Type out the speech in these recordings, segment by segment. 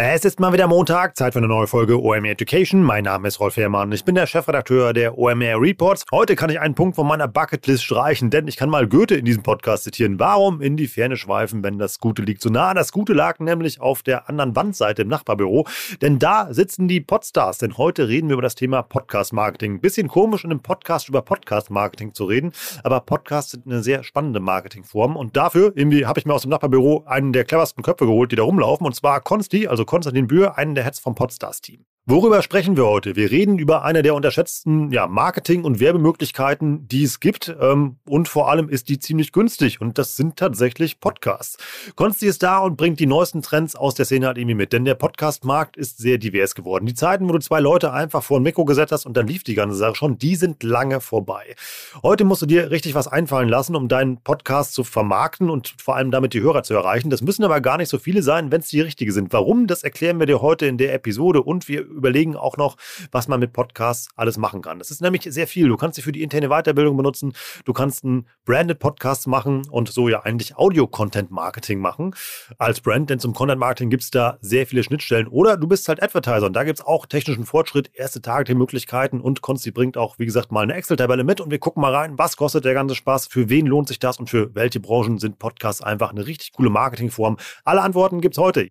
Es ist mal wieder Montag, Zeit für eine neue Folge OMR Education. Mein Name ist Rolf Herrmann, ich bin der Chefredakteur der OMR Reports. Heute kann ich einen Punkt von meiner Bucketlist streichen, denn ich kann mal Goethe in diesem Podcast zitieren. Warum in die Ferne schweifen, wenn das Gute liegt so nah? Das Gute lag nämlich auf der anderen Wandseite im Nachbarbüro, denn da sitzen die Podstars. Denn heute reden wir über das Thema Podcast-Marketing. Bisschen komisch in einem Podcast über Podcast-Marketing zu reden, aber Podcasts sind eine sehr spannende Marketingform und dafür irgendwie habe ich mir aus dem Nachbarbüro einen der cleversten Köpfe geholt, die da rumlaufen und zwar Konsti, also Konstantin Bühr, einen der Heads vom Podstars-Team. Worüber sprechen wir heute? Wir reden über eine der unterschätzten ja, Marketing- und Werbemöglichkeiten, die es gibt. Ähm, und vor allem ist die ziemlich günstig. Und das sind tatsächlich Podcasts. Konsti ist da und bringt die neuesten Trends aus der Szene halt irgendwie mit. Denn der Podcast-Markt ist sehr divers geworden. Die Zeiten, wo du zwei Leute einfach vor ein Mikro gesetzt hast und dann lief die ganze Sache schon, die sind lange vorbei. Heute musst du dir richtig was einfallen lassen, um deinen Podcast zu vermarkten und vor allem damit die Hörer zu erreichen. Das müssen aber gar nicht so viele sein, wenn es die richtige sind. Warum? Das erklären wir dir heute in der Episode und wir überlegen auch noch, was man mit Podcasts alles machen kann. Das ist nämlich sehr viel. Du kannst sie für die interne Weiterbildung benutzen. Du kannst einen Branded Podcast machen und so ja eigentlich Audio-Content-Marketing machen als Brand, denn zum Content-Marketing gibt es da sehr viele Schnittstellen. Oder du bist halt Advertiser und da gibt es auch technischen Fortschritt, erste Targeting-Möglichkeiten und Konsti bringt auch, wie gesagt, mal eine Excel-Tabelle mit und wir gucken mal rein, was kostet der ganze Spaß, für wen lohnt sich das und für welche Branchen sind Podcasts einfach eine richtig coole Marketingform. Alle Antworten gibt es heute.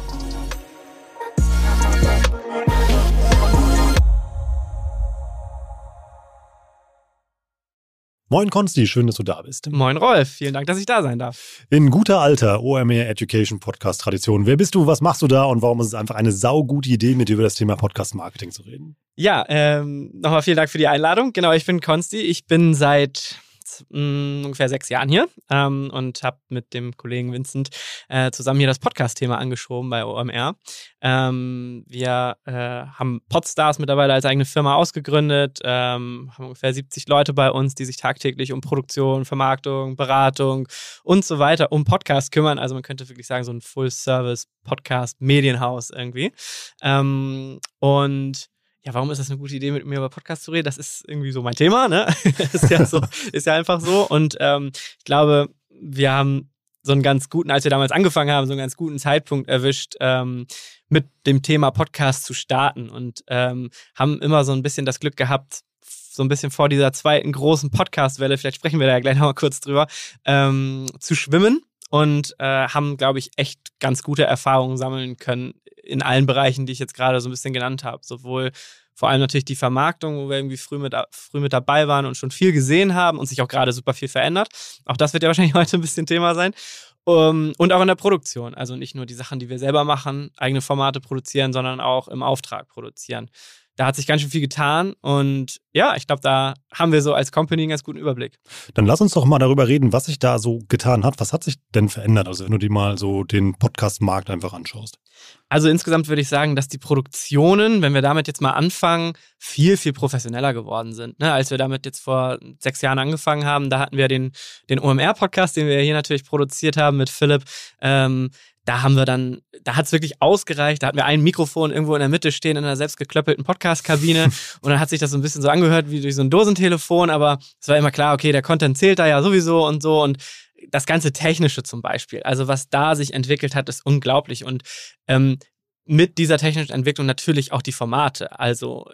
Moin Konsti, schön, dass du da bist. Moin Rolf, vielen Dank, dass ich da sein darf. In guter alter OMR Education Podcast Tradition. Wer bist du, was machst du da und warum ist es einfach eine saugute Idee, mit dir über das Thema Podcast Marketing zu reden? Ja, ähm, nochmal vielen Dank für die Einladung. Genau, ich bin Konsti. Ich bin seit mh, ungefähr sechs Jahren hier ähm, und habe mit dem Kollegen Vincent äh, zusammen hier das Podcast-Thema angeschoben bei OMR. Ähm, wir äh, haben Podstars mittlerweile als eigene Firma ausgegründet, ähm, haben ungefähr 70 Leute bei uns, die sich tagtäglich um Produktion, Vermarktung, Beratung und so weiter um Podcast kümmern. Also man könnte wirklich sagen, so ein Full-Service-Podcast-Medienhaus irgendwie. Ähm, und ja, warum ist das eine gute Idee, mit mir über Podcast zu reden? Das ist irgendwie so mein Thema, ne? ist, ja so, ist ja einfach so. Und ähm, ich glaube, wir haben so einen ganz guten, als wir damals angefangen haben, so einen ganz guten Zeitpunkt erwischt, ähm, mit dem Thema Podcast zu starten und ähm, haben immer so ein bisschen das Glück gehabt, so ein bisschen vor dieser zweiten großen Podcast-Welle, vielleicht sprechen wir da ja gleich nochmal kurz drüber, ähm, zu schwimmen und äh, haben, glaube ich, echt ganz gute Erfahrungen sammeln können in allen Bereichen, die ich jetzt gerade so ein bisschen genannt habe. Sowohl vor allem natürlich die Vermarktung, wo wir irgendwie früh mit, früh mit dabei waren und schon viel gesehen haben und sich auch gerade super viel verändert. Auch das wird ja wahrscheinlich heute ein bisschen Thema sein. Um, und auch in der Produktion. Also nicht nur die Sachen, die wir selber machen, eigene Formate produzieren, sondern auch im Auftrag produzieren da hat sich ganz schön viel getan und ja, ich glaube, da haben wir so als Company einen ganz guten Überblick. Dann lass uns doch mal darüber reden, was sich da so getan hat. Was hat sich denn verändert? Also wenn du dir mal so den Podcast-Markt einfach anschaust. Also insgesamt würde ich sagen, dass die Produktionen, wenn wir damit jetzt mal anfangen, viel, viel professioneller geworden sind. Ne? Als wir damit jetzt vor sechs Jahren angefangen haben, da hatten wir den, den OMR-Podcast, den wir hier natürlich produziert haben mit Philipp. Ähm, da haben wir dann, da hat es wirklich ausgereicht. Da hatten wir ein Mikrofon irgendwo in der Mitte stehen in einer selbstgeklöppelten Podcast-Kabine und dann hat sich das so ein bisschen so angehört wie durch so ein Dosentelefon, aber es war immer klar, okay, der Content zählt da ja sowieso und so und das ganze Technische zum Beispiel, also was da sich entwickelt hat, ist unglaublich und ähm, mit dieser technischen Entwicklung natürlich auch die Formate. Also,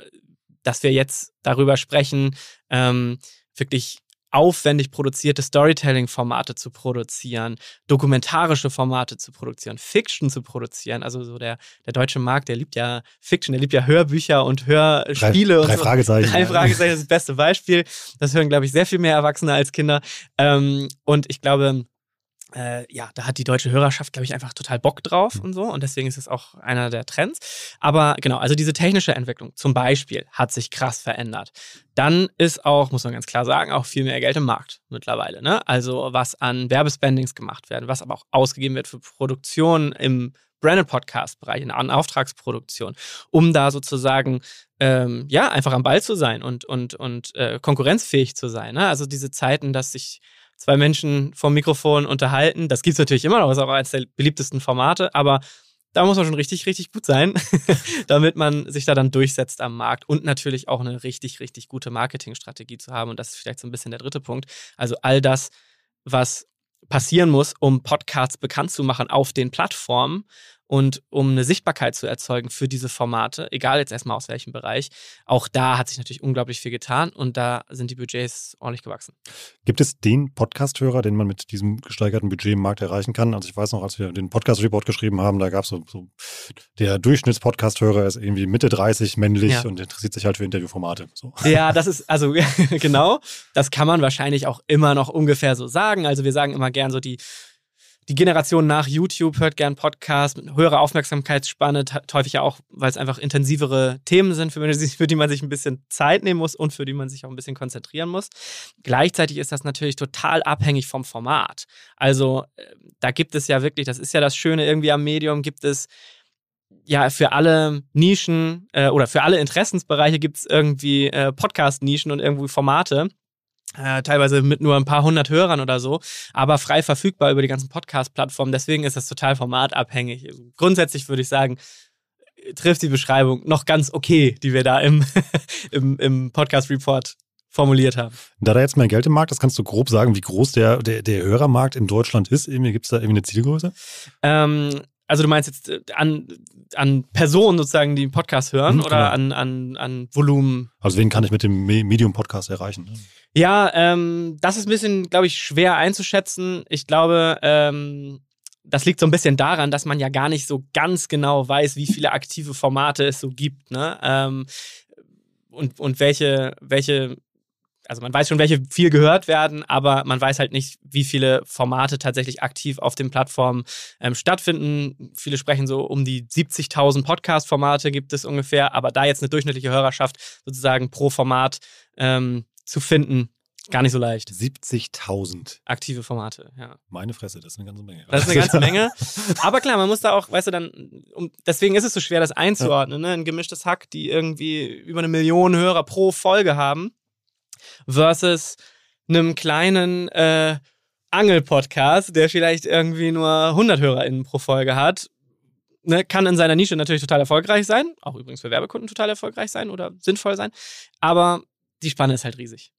dass wir jetzt darüber sprechen, ähm, wirklich aufwendig produzierte Storytelling-Formate zu produzieren, dokumentarische Formate zu produzieren, Fiction zu produzieren. Also so der, der deutsche Markt, der liebt ja Fiction, der liebt ja Hörbücher und Hörspiele. Drei, und drei so. Fragezeichen. Drei Fragezeichen ist das beste Beispiel. Das hören, glaube ich, sehr viel mehr Erwachsene als Kinder. Ähm, und ich glaube, äh, ja, da hat die deutsche Hörerschaft, glaube ich, einfach total Bock drauf und so. Und deswegen ist es auch einer der Trends. Aber genau, also diese technische Entwicklung zum Beispiel hat sich krass verändert. Dann ist auch, muss man ganz klar sagen, auch viel mehr Geld im Markt mittlerweile. Ne? Also was an Werbespendings gemacht werden, was aber auch ausgegeben wird für Produktion im Branded Podcast-Bereich, an Auftragsproduktion, um da sozusagen ähm, ja einfach am Ball zu sein und, und, und äh, konkurrenzfähig zu sein. Ne? Also diese Zeiten, dass sich zwei Menschen vom Mikrofon unterhalten. Das gibt es natürlich immer noch, ist auch eines der beliebtesten Formate, aber da muss man schon richtig, richtig gut sein, damit man sich da dann durchsetzt am Markt und natürlich auch eine richtig, richtig gute Marketingstrategie zu haben. Und das ist vielleicht so ein bisschen der dritte Punkt. Also all das, was passieren muss, um Podcasts bekannt zu machen auf den Plattformen und um eine Sichtbarkeit zu erzeugen für diese Formate, egal jetzt erstmal aus welchem Bereich, auch da hat sich natürlich unglaublich viel getan und da sind die Budgets ordentlich gewachsen. Gibt es den Podcast-Hörer, den man mit diesem gesteigerten Budget im Markt erreichen kann? Also ich weiß noch, als wir den Podcast-Report geschrieben haben, da gab es so, so, der Durchschnitts-Podcast-Hörer ist irgendwie Mitte 30, männlich ja. und interessiert sich halt für Interviewformate. So. Ja, das ist, also genau, das kann man wahrscheinlich auch immer noch ungefähr so sagen. Also wir sagen immer gern so die die Generation nach YouTube hört gern Podcasts mit höherer Aufmerksamkeitsspanne, häufig ja auch, weil es einfach intensivere Themen sind, für, die man sich ein bisschen Zeit nehmen muss und für die man sich auch ein bisschen konzentrieren muss. Gleichzeitig ist das natürlich total abhängig vom Format. Also äh, da gibt es ja wirklich, das ist ja das Schöne irgendwie am Medium, gibt es ja, für alle Nischen äh, oder für alle Interessensbereiche gibt es irgendwie äh, Podcast-Nischen und irgendwie Formate. Äh, teilweise mit nur ein paar hundert Hörern oder so, aber frei verfügbar über die ganzen Podcast-Plattformen. Deswegen ist das total formatabhängig. Also grundsätzlich würde ich sagen, trifft die Beschreibung noch ganz okay, die wir da im, im, im Podcast-Report formuliert haben. Da da jetzt mehr Geld im Markt ist, kannst du grob sagen, wie groß der, der, der Hörermarkt in Deutschland ist? Gibt es da irgendwie eine Zielgröße? Ähm, also du meinst jetzt äh, an, an Personen sozusagen, die einen Podcast hören mhm, oder genau. an, an, an Volumen? Also wen kann ich mit dem Medium-Podcast erreichen? Ja, ähm, das ist ein bisschen, glaube ich, schwer einzuschätzen. Ich glaube, ähm, das liegt so ein bisschen daran, dass man ja gar nicht so ganz genau weiß, wie viele aktive Formate es so gibt. Ne? Ähm, und, und welche, welche also man weiß schon, welche viel gehört werden, aber man weiß halt nicht, wie viele Formate tatsächlich aktiv auf den Plattformen ähm, stattfinden. Viele sprechen so um die 70.000 Podcast-Formate gibt es ungefähr, aber da jetzt eine durchschnittliche Hörerschaft sozusagen pro Format ähm, zu finden, gar nicht so leicht. 70.000. Aktive Formate, ja. Meine Fresse, das ist eine ganze Menge. Das ist eine ganze Menge. Aber klar, man muss da auch, weißt du, dann, um, deswegen ist es so schwer, das einzuordnen. Ne? Ein gemischtes Hack, die irgendwie über eine Million Hörer pro Folge haben versus einem kleinen äh, Angel-Podcast, der vielleicht irgendwie nur 100 HörerInnen pro Folge hat, ne, kann in seiner Nische natürlich total erfolgreich sein, auch übrigens für Werbekunden total erfolgreich sein oder sinnvoll sein, aber die Spanne ist halt riesig.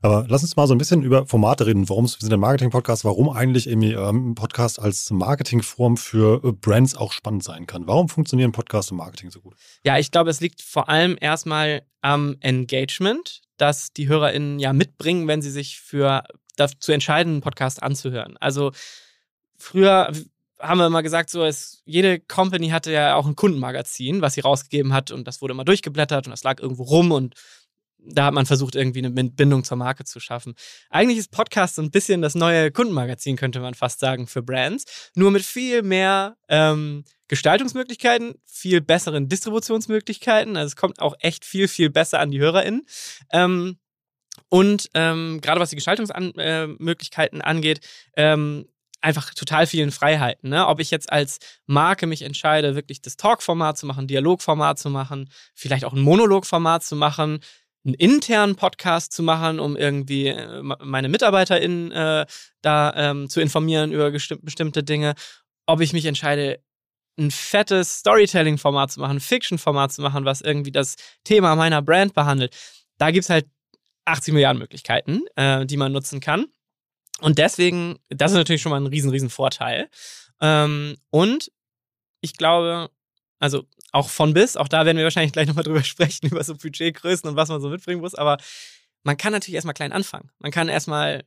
Aber lass uns mal so ein bisschen über Formate reden. Warum wir sind ein Marketing-Podcast, warum eigentlich irgendwie ähm, ein Podcast als Marketingform für äh, Brands auch spannend sein kann. Warum funktionieren Podcasts im Marketing so gut? Ja, ich glaube, es liegt vor allem erstmal am Engagement das die HörerInnen ja mitbringen, wenn sie sich für dazu entscheiden, einen Podcast anzuhören. Also früher haben wir immer gesagt, so es, jede Company hatte ja auch ein Kundenmagazin, was sie rausgegeben hat und das wurde immer durchgeblättert und das lag irgendwo rum und da hat man versucht, irgendwie eine Bindung zur Marke zu schaffen. Eigentlich ist Podcast so ein bisschen das neue Kundenmagazin, könnte man fast sagen, für Brands. Nur mit viel mehr ähm, Gestaltungsmöglichkeiten, viel besseren Distributionsmöglichkeiten. Also es kommt auch echt viel, viel besser an die HörerInnen. Ähm, und ähm, gerade was die Gestaltungsmöglichkeiten äh, angeht, ähm, einfach total vielen Freiheiten. Ne? Ob ich jetzt als Marke mich entscheide, wirklich das Talk-Format zu machen, Dialog-Format zu machen, vielleicht auch ein Monolog-Format zu machen, einen internen Podcast zu machen, um irgendwie äh, meine MitarbeiterInnen äh, da ähm, zu informieren über bestimmte Dinge ob ich mich entscheide, ein fettes Storytelling-Format zu machen, ein Fiction-Format zu machen, was irgendwie das Thema meiner Brand behandelt. Da gibt es halt 80 Milliarden Möglichkeiten, äh, die man nutzen kann. Und deswegen, das ist natürlich schon mal ein riesen, riesen Vorteil. Ähm, und ich glaube, also auch von bis, auch da werden wir wahrscheinlich gleich nochmal drüber sprechen, über so Budgetgrößen und was man so mitbringen muss, aber man kann natürlich erstmal klein anfangen. Man kann erstmal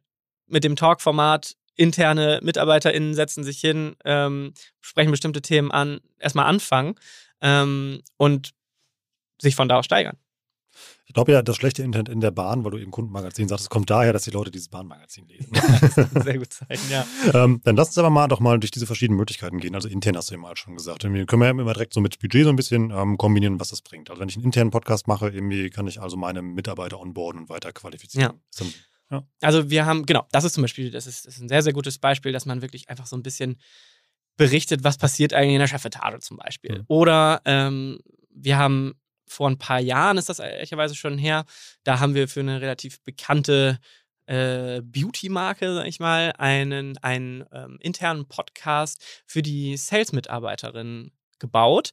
mit dem Talk-Format interne MitarbeiterInnen setzen sich hin, ähm, sprechen bestimmte Themen an, erstmal anfangen ähm, und sich von da aus steigern. Ich glaube ja, das schlechte Internet in der Bahn, weil du eben Kundenmagazin sagst, es kommt daher, dass die Leute dieses Bahnmagazin lesen. das ist ein sehr gut Zeichen, ja. ähm, dann lass uns aber mal doch mal durch diese verschiedenen Möglichkeiten gehen. Also intern hast du eben mal schon gesagt. Wir können wir ja immer direkt so mit Budget so ein bisschen ähm, kombinieren, was das bringt. Also wenn ich einen internen Podcast mache, irgendwie kann ich also meine Mitarbeiter onboarden und weiter qualifizieren. Ja. ja. Also wir haben, genau, das ist zum Beispiel, das ist, das ist ein sehr, sehr gutes Beispiel, dass man wirklich einfach so ein bisschen berichtet, was passiert eigentlich in der Chefetage zum Beispiel. Mhm. Oder ähm, wir haben vor ein paar Jahren ist das ehrlicherweise schon her. Da haben wir für eine relativ bekannte äh, Beauty-Marke, sag ich mal, einen, einen ähm, internen Podcast für die Sales-Mitarbeiterin gebaut.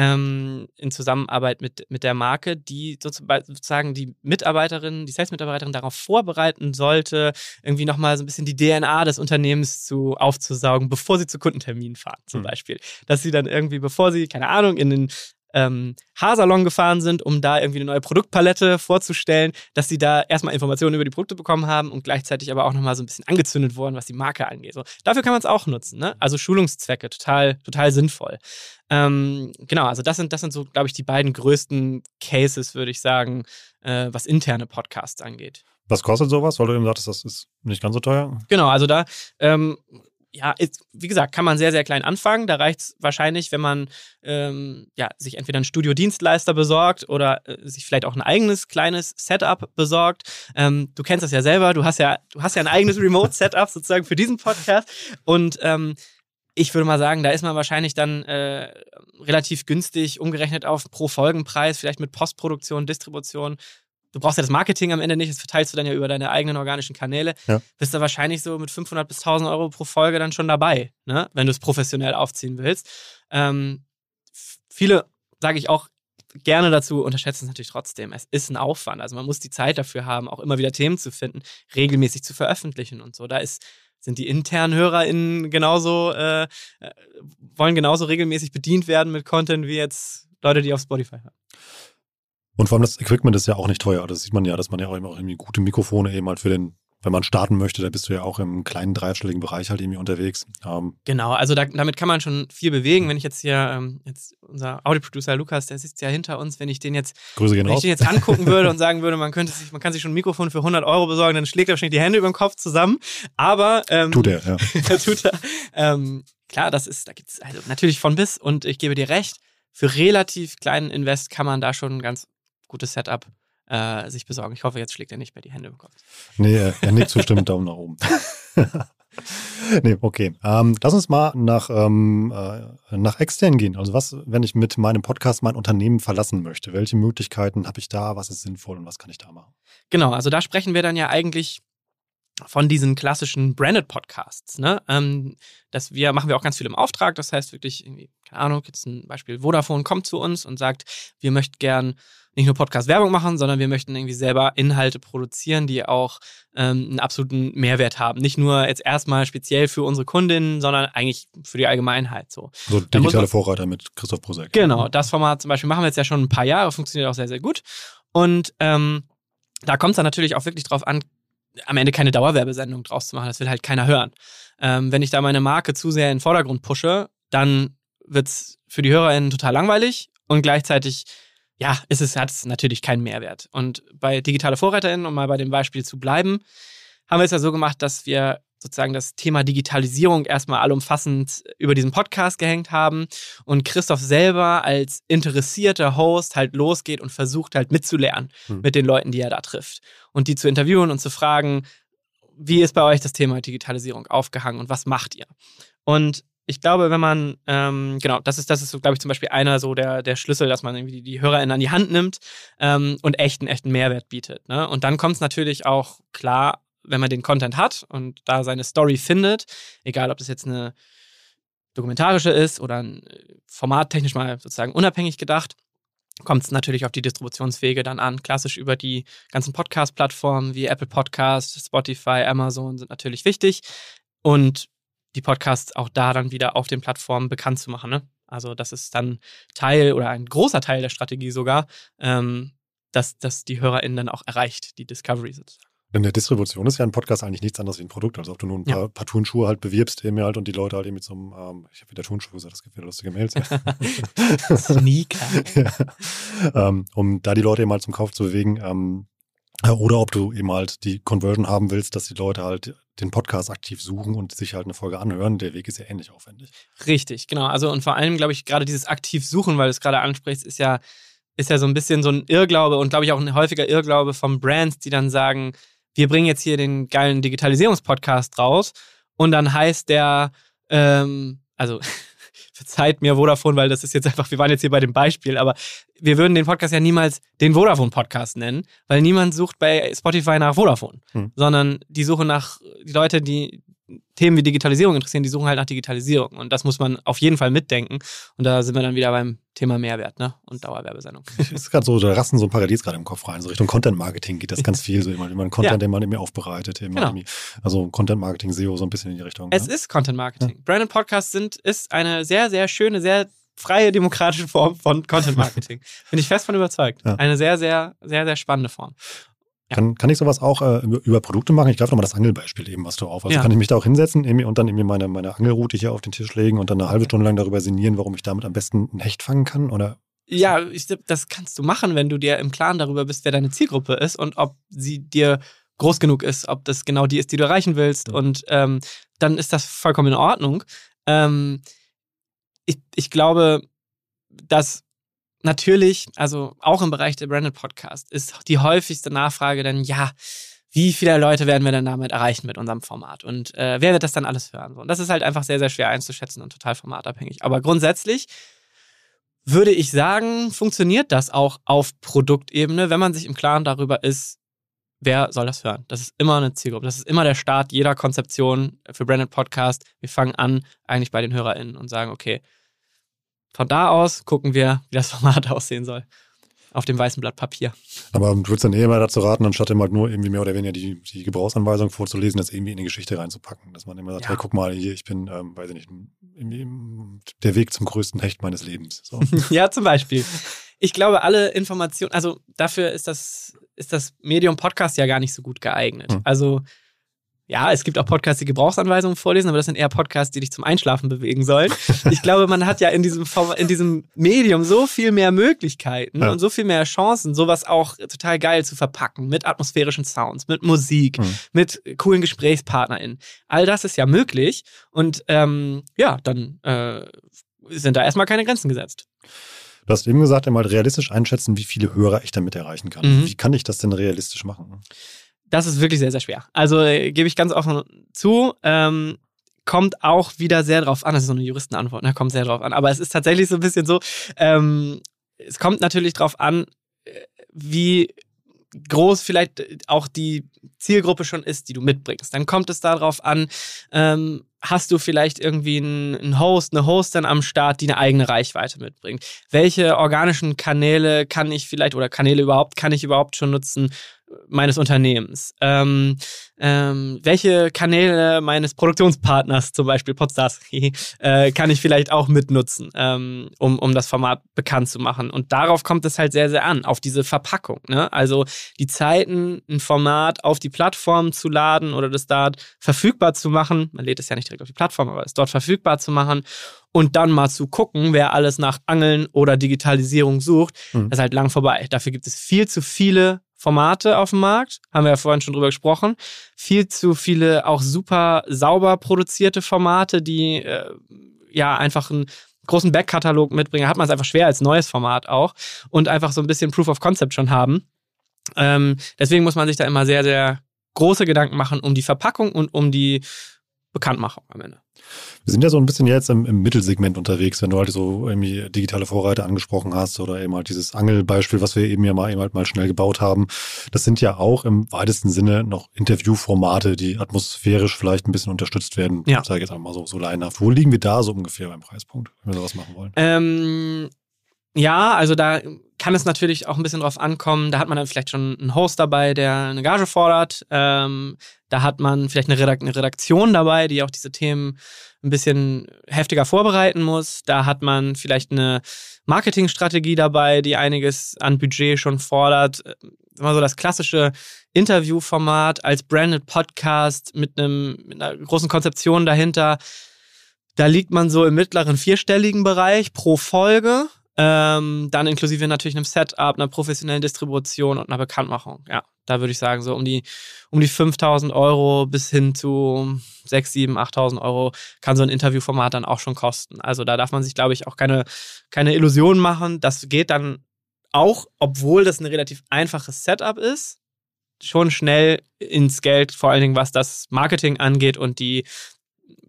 Ähm, in Zusammenarbeit mit, mit der Marke, die sozusagen die Mitarbeiterin, die Sales-Mitarbeiterin darauf vorbereiten sollte, irgendwie nochmal so ein bisschen die DNA des Unternehmens zu, aufzusaugen, bevor sie zu Kundenterminen fahren, zum mhm. Beispiel. Dass sie dann irgendwie, bevor sie, keine Ahnung, in den ähm, Haarsalon gefahren sind, um da irgendwie eine neue Produktpalette vorzustellen, dass sie da erstmal Informationen über die Produkte bekommen haben und gleichzeitig aber auch nochmal so ein bisschen angezündet wurden, was die Marke angeht. So, dafür kann man es auch nutzen, ne? Also Schulungszwecke, total, total sinnvoll. Ähm, genau, also das sind, das sind so, glaube ich, die beiden größten Cases, würde ich sagen, äh, was interne Podcasts angeht. Was kostet sowas? Weil du eben sagtest, das ist nicht ganz so teuer. Genau, also da ähm, ja, ist, wie gesagt, kann man sehr, sehr klein anfangen. Da reicht es wahrscheinlich, wenn man ähm, ja, sich entweder einen Studiodienstleister besorgt oder äh, sich vielleicht auch ein eigenes kleines Setup besorgt. Ähm, du kennst das ja selber, du hast ja, du hast ja ein eigenes Remote-Setup sozusagen für diesen Podcast. Und ähm, ich würde mal sagen, da ist man wahrscheinlich dann äh, relativ günstig umgerechnet auf pro Folgenpreis, vielleicht mit Postproduktion, Distribution du brauchst ja das Marketing am Ende nicht, das verteilst du dann ja über deine eigenen organischen Kanäle, ja. bist du wahrscheinlich so mit 500 bis 1000 Euro pro Folge dann schon dabei, ne? wenn du es professionell aufziehen willst. Ähm, viele, sage ich auch gerne dazu, unterschätzen es natürlich trotzdem. Es ist ein Aufwand. Also man muss die Zeit dafür haben, auch immer wieder Themen zu finden, regelmäßig zu veröffentlichen und so. Da ist sind die internen HörerInnen genauso, äh, äh wollen genauso regelmäßig bedient werden mit Content wie jetzt Leute, die auf Spotify hören. Und vor allem das Equipment ist ja auch nicht teuer. Das sieht man ja, dass man ja auch irgendwie gute Mikrofone eben halt für den, wenn man starten möchte, da bist du ja auch im kleinen dreistelligen Bereich halt irgendwie unterwegs. Ähm genau, also da, damit kann man schon viel bewegen. Wenn ich jetzt hier, ähm, jetzt unser Audioproducer Lukas, der sitzt ja hinter uns, wenn ich den jetzt, Grüße wenn ich den jetzt angucken würde und sagen würde, man könnte sich, man kann sich schon ein Mikrofon für 100 Euro besorgen, dann schlägt er wahrscheinlich die Hände über den Kopf zusammen. Aber ähm, tut er, ja. tut er. Ähm, klar, das ist, da gibt's also natürlich von bis und ich gebe dir recht. Für relativ kleinen Invest kann man da schon ganz gutes Setup äh, sich besorgen. Ich hoffe, jetzt schlägt er nicht mehr die Hände im Kopf. Nee, er nickt zustimmend Daumen nach oben. nee, okay. Ähm, lass uns mal nach, ähm, äh, nach extern gehen. Also was, wenn ich mit meinem Podcast mein Unternehmen verlassen möchte? Welche Möglichkeiten habe ich da? Was ist sinnvoll und was kann ich da machen? Genau, also da sprechen wir dann ja eigentlich von diesen klassischen Branded Podcasts. Ne? Ähm, das wir, machen wir auch ganz viel im Auftrag. Das heißt wirklich, keine Ahnung, jetzt ein Beispiel, Vodafone kommt zu uns und sagt, wir möchten gern nicht nur Podcast-Werbung machen, sondern wir möchten irgendwie selber Inhalte produzieren, die auch ähm, einen absoluten Mehrwert haben. Nicht nur jetzt erstmal speziell für unsere Kundinnen, sondern eigentlich für die Allgemeinheit. So, so digitale Vorreiter mit Christoph Prosek. Genau, das Format zum Beispiel machen wir jetzt ja schon ein paar Jahre, funktioniert auch sehr, sehr gut. Und ähm, da kommt es dann natürlich auch wirklich drauf an, am Ende keine Dauerwerbesendung draus zu machen. Das will halt keiner hören. Ähm, wenn ich da meine Marke zu sehr in den Vordergrund pushe, dann wird es für die HörerInnen total langweilig und gleichzeitig ja, ist es, hat es natürlich keinen Mehrwert. Und bei digitale VorreiterInnen, um mal bei dem Beispiel zu bleiben, haben wir es ja so gemacht, dass wir sozusagen das Thema Digitalisierung erstmal allumfassend über diesen Podcast gehängt haben und Christoph selber als interessierter Host halt losgeht und versucht halt mitzulernen hm. mit den Leuten, die er da trifft und die zu interviewen und zu fragen, wie ist bei euch das Thema Digitalisierung aufgehangen und was macht ihr? Und ich glaube, wenn man, ähm, genau, das ist, das ist, glaube ich, zum Beispiel einer so der, der Schlüssel, dass man irgendwie die HörerInnen an die Hand nimmt ähm, und echten, echten Mehrwert bietet. Ne? Und dann kommt es natürlich auch klar, wenn man den Content hat und da seine Story findet, egal ob das jetzt eine dokumentarische ist oder ein äh, formattechnisch mal sozusagen unabhängig gedacht, kommt es natürlich auf die Distributionswege dann an. Klassisch über die ganzen Podcast-Plattformen wie Apple Podcast, Spotify, Amazon sind natürlich wichtig. Und die Podcasts auch da dann wieder auf den Plattformen bekannt zu machen. Ne? Also das ist dann Teil oder ein großer Teil der Strategie sogar, ähm, dass, dass die HörerInnen dann auch erreicht, die Discovery sozusagen. In der Distribution ist ja ein Podcast eigentlich nichts anderes wie ein Produkt. Also ob du nur ein paar, ja. paar Turnschuhe halt bewirbst eben halt und die Leute halt eben mit so einem, ähm, ich habe wieder Turnschuhe gesagt, das gibt wieder lustige Mails. Sneaker. ja. ähm, um da die Leute eben halt zum Kauf zu bewegen. Ähm, äh, oder ob du eben halt die Conversion haben willst, dass die Leute halt den Podcast aktiv suchen und sich halt eine Folge anhören. Der Weg ist ja ähnlich aufwendig. Richtig, genau. Also und vor allem, glaube ich, gerade dieses aktiv suchen, weil du es gerade ansprichst, ist ja, ist ja so ein bisschen so ein Irrglaube und glaube ich auch ein häufiger Irrglaube von Brands, die dann sagen, wir bringen jetzt hier den geilen Digitalisierungspodcast raus und dann heißt der, ähm, also verzeiht mir Vodafone, weil das ist jetzt einfach, wir waren jetzt hier bei dem Beispiel, aber wir würden den Podcast ja niemals den Vodafone-Podcast nennen, weil niemand sucht bei Spotify nach Vodafone, hm. sondern die suchen nach die Leute, die Themen wie Digitalisierung interessieren, die suchen halt nach Digitalisierung. Und das muss man auf jeden Fall mitdenken. Und da sind wir dann wieder beim Thema Mehrwert ne? und Dauerwerbesendung. Es ist gerade so, da rasten so ein Paradies gerade im Kopf rein. So Richtung Content Marketing geht das ganz viel. So immer, immer Content, ja. den man irgendwie aufbereitet. Immer genau. also Content Marketing, SEO, so ein bisschen in die Richtung. Es ne? ist Content Marketing. Ja. Branded Podcasts sind, ist eine sehr, sehr schöne, sehr freie demokratische Form von Content Marketing. Bin ich fest von überzeugt. Ja. Eine sehr, sehr, sehr, sehr spannende Form. Ja. Kann, kann ich sowas auch äh, über, über, Produkte machen? Ich greife nochmal das Angelbeispiel eben, was du auf. Also ja. kann ich mich da auch hinsetzen und dann irgendwie meine, meine Angelroute hier auf den Tisch legen und dann eine halbe Stunde lang darüber sinnieren, warum ich damit am besten ein Hecht fangen kann? Oder? Ja, ich, das kannst du machen, wenn du dir im Klaren darüber bist, wer deine Zielgruppe ist und ob sie dir groß genug ist, ob das genau die ist, die du erreichen willst. Ja. Und ähm, dann ist das vollkommen in Ordnung. Ähm, ich, ich glaube, dass natürlich, also auch im Bereich der Branded Podcast, ist die häufigste Nachfrage dann, ja, wie viele Leute werden wir denn damit erreichen mit unserem Format? Und äh, wer wird das dann alles hören? Und das ist halt einfach sehr, sehr schwer einzuschätzen und total formatabhängig. Aber grundsätzlich würde ich sagen, funktioniert das auch auf Produktebene, wenn man sich im Klaren darüber ist, wer soll das hören? Das ist immer eine Zielgruppe. Das ist immer der Start jeder Konzeption für Branded Podcast. Wir fangen an eigentlich bei den HörerInnen und sagen, okay, von da aus gucken wir, wie das Format aussehen soll. Auf dem weißen Blatt Papier. Aber du würdest dann eher mal dazu raten, anstatt immer nur irgendwie mehr oder weniger die, die Gebrauchsanweisung vorzulesen, das irgendwie in die Geschichte reinzupacken. Dass man immer sagt, ja. hey, guck mal, hier, ich bin, ähm, weiß ich nicht, der Weg zum größten Hecht meines Lebens. So. ja, zum Beispiel. Ich glaube, alle Informationen, also dafür ist das, ist das Medium Podcast ja gar nicht so gut geeignet. Hm. Also ja, es gibt auch Podcasts, die Gebrauchsanweisungen vorlesen, aber das sind eher Podcasts, die dich zum Einschlafen bewegen sollen. Ich glaube, man hat ja in diesem, in diesem Medium so viel mehr Möglichkeiten ja. und so viel mehr Chancen, sowas auch total geil zu verpacken mit atmosphärischen Sounds, mit Musik, mhm. mit coolen GesprächspartnerInnen. All das ist ja möglich und ähm, ja, dann äh, sind da erstmal keine Grenzen gesetzt. Du hast eben gesagt, einmal realistisch einschätzen, wie viele Hörer ich damit erreichen kann. Mhm. Wie kann ich das denn realistisch machen? Das ist wirklich sehr, sehr schwer. Also äh, gebe ich ganz offen zu. Ähm, kommt auch wieder sehr drauf an. Das ist so eine Juristenantwort, ne? kommt sehr drauf an. Aber es ist tatsächlich so ein bisschen so, ähm, es kommt natürlich drauf an, äh, wie groß vielleicht auch die Zielgruppe schon ist, die du mitbringst. Dann kommt es darauf an, ähm, hast du vielleicht irgendwie einen, Host, eine Hostin am Start, die eine eigene Reichweite mitbringt? Welche organischen Kanäle kann ich vielleicht oder Kanäle überhaupt kann ich überhaupt schon nutzen, meines Unternehmens? Ähm, ähm, welche Kanäle meines Produktionspartners, zum Beispiel Podstars, äh, kann ich vielleicht auch mitnutzen, ähm, um, um das Format bekannt zu machen? Und darauf kommt es halt sehr, sehr an, auf diese Verpackung. Ne? Also die Zeiten, ein Format auf die Plattform zu laden oder das dort verfügbar zu machen. Man lädt es ja nicht direkt auf die Plattform, aber es dort verfügbar zu machen und dann mal zu gucken, wer alles nach Angeln oder Digitalisierung sucht, mhm. ist halt lang vorbei. Dafür gibt es viel zu viele Formate auf dem Markt, haben wir ja vorhin schon drüber gesprochen. Viel zu viele auch super sauber produzierte Formate, die äh, ja einfach einen großen Backkatalog mitbringen. Hat man es einfach schwer als neues Format auch und einfach so ein bisschen Proof of Concept schon haben. Ähm, deswegen muss man sich da immer sehr, sehr große Gedanken machen um die Verpackung und um die Bekanntmachung am Ende. Wir sind ja so ein bisschen jetzt im, im, Mittelsegment unterwegs, wenn du halt so irgendwie digitale Vorreiter angesprochen hast oder eben halt dieses Angelbeispiel, was wir eben ja mal, eben halt mal schnell gebaut haben. Das sind ja auch im weitesten Sinne noch Interviewformate, die atmosphärisch vielleicht ein bisschen unterstützt werden. Ja. Ich jetzt einmal so, so laienhaft. Wo liegen wir da so ungefähr beim Preispunkt, wenn wir sowas machen wollen? Ähm, ja, also da kann es natürlich auch ein bisschen drauf ankommen. Da hat man dann vielleicht schon einen Host dabei, der eine Gage fordert. Ähm, da hat man vielleicht eine, Redak eine, Redaktion dabei, die auch diese Themen ein bisschen heftiger vorbereiten muss. Da hat man vielleicht eine Marketingstrategie dabei, die einiges an Budget schon fordert. Immer so das klassische Interviewformat als branded Podcast mit, einem, mit einer großen Konzeption dahinter. Da liegt man so im mittleren vierstelligen Bereich pro Folge. Ähm, dann inklusive natürlich einem Setup, einer professionellen Distribution und einer Bekanntmachung. Ja, da würde ich sagen, so um die, um die 5000 Euro bis hin zu 6, 7, 8000 Euro kann so ein Interviewformat dann auch schon kosten. Also da darf man sich, glaube ich, auch keine, keine Illusionen machen. Das geht dann auch, obwohl das ein relativ einfaches Setup ist, schon schnell ins Geld, vor allen Dingen was das Marketing angeht und die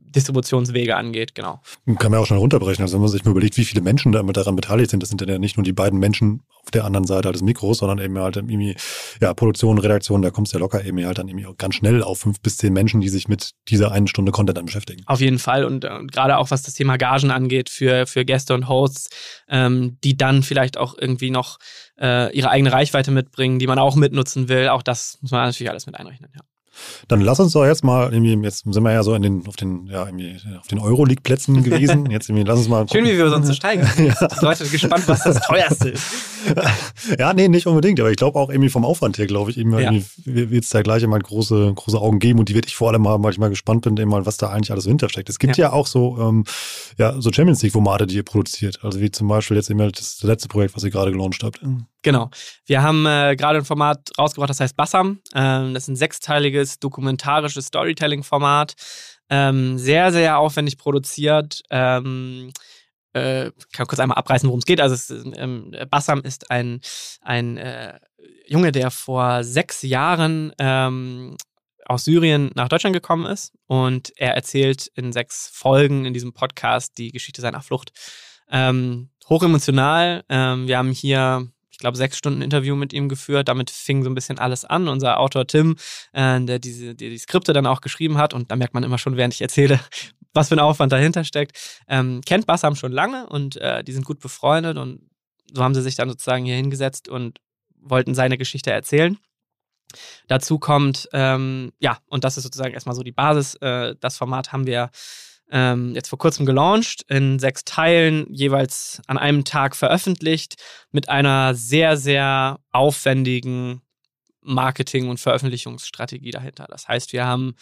Distributionswege angeht, genau. Kann man auch schnell runterbrechen. Also wenn man sich mal überlegt, wie viele Menschen da daran beteiligt sind, das sind ja nicht nur die beiden Menschen auf der anderen Seite des Mikros, sondern eben halt irgendwie, ja, Produktion, Redaktion, da kommst du ja locker eben halt dann irgendwie auch ganz schnell auf fünf bis zehn Menschen, die sich mit dieser einen Stunde Content dann beschäftigen. Auf jeden Fall und, und äh, gerade auch was das Thema Gagen angeht für, für Gäste und Hosts, ähm, die dann vielleicht auch irgendwie noch äh, ihre eigene Reichweite mitbringen, die man auch mitnutzen will, auch das muss man natürlich alles mit einrechnen, ja. Dann lass uns doch jetzt mal, irgendwie, jetzt sind wir ja so in den, auf den, ja, irgendwie, auf den Euroleague-Plätzen gewesen. Jetzt irgendwie, lass uns mal. Gucken. Schön, wie wir sonst so steigen. ja. Die Leute gespannt, was das teuerste ist. ja, nee, nicht unbedingt, aber ich glaube auch irgendwie vom Aufwand her, glaube ich, eben, ja. wird es da gleich immer große, große Augen geben und die werde ich vor allem haben, weil ich mal gespannt bin, eben mal, was da eigentlich alles hintersteckt. Es gibt ja, ja auch so, ähm, ja, so Champions League-Formate, die ihr produziert. Also wie zum Beispiel jetzt eben das letzte Projekt, was ihr gerade gelauncht habt. Genau. Wir haben äh, gerade ein Format rausgebracht, das heißt Bassam. Ähm, das ist ein sechsteiliges dokumentarisches Storytelling-Format. Ähm, sehr, sehr aufwendig produziert. Ähm, äh, kann kurz einmal abreißen, worum es geht. Also es, ähm, Bassam ist ein, ein äh, Junge, der vor sechs Jahren ähm, aus Syrien nach Deutschland gekommen ist und er erzählt in sechs Folgen in diesem Podcast die Geschichte seiner Flucht. Ähm, hochemotional. Ähm, wir haben hier glaube, sechs Stunden Interview mit ihm geführt. Damit fing so ein bisschen alles an. Unser Autor Tim, äh, der diese, der die Skripte dann auch geschrieben hat, und da merkt man immer schon, während ich erzähle, was für ein Aufwand dahinter steckt, ähm, kennt Bassam schon lange und äh, die sind gut befreundet und so haben sie sich dann sozusagen hier hingesetzt und wollten seine Geschichte erzählen. Dazu kommt, ähm, ja, und das ist sozusagen erstmal so die Basis. Äh, das Format haben wir ähm, jetzt vor kurzem gelauncht, in sechs Teilen, jeweils an einem Tag veröffentlicht, mit einer sehr, sehr aufwendigen Marketing- und Veröffentlichungsstrategie dahinter. Das heißt, wir haben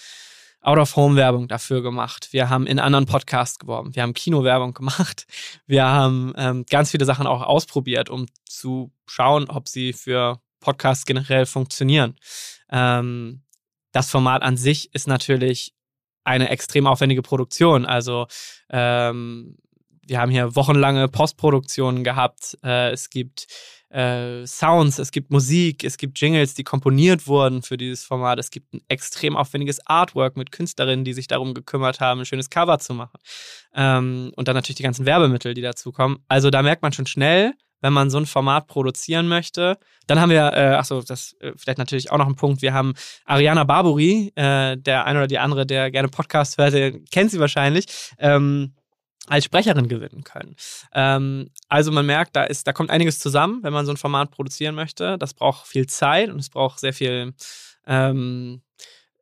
Out-of-Home-Werbung dafür gemacht. Wir haben in anderen Podcasts geworben. Wir haben Kinowerbung gemacht. Wir haben ähm, ganz viele Sachen auch ausprobiert, um zu schauen, ob sie für Podcasts generell funktionieren. Ähm, das Format an sich ist natürlich eine extrem aufwendige Produktion. Also ähm, wir haben hier wochenlange Postproduktionen gehabt. Äh, es gibt äh, Sounds, es gibt Musik, es gibt Jingles, die komponiert wurden für dieses Format. Es gibt ein extrem aufwendiges Artwork mit Künstlerinnen, die sich darum gekümmert haben, ein schönes Cover zu machen. Ähm, und dann natürlich die ganzen Werbemittel, die dazukommen. Also da merkt man schon schnell, wenn man so ein Format produzieren möchte. Dann haben wir, äh, achso, das äh, vielleicht natürlich auch noch ein Punkt. Wir haben Ariana Barburi, äh, der eine oder die andere, der gerne Podcast hört, der kennt sie wahrscheinlich. Ähm, als Sprecherin gewinnen können. Ähm, also man merkt, da ist, da kommt einiges zusammen, wenn man so ein Format produzieren möchte. Das braucht viel Zeit und es braucht sehr viel, ähm,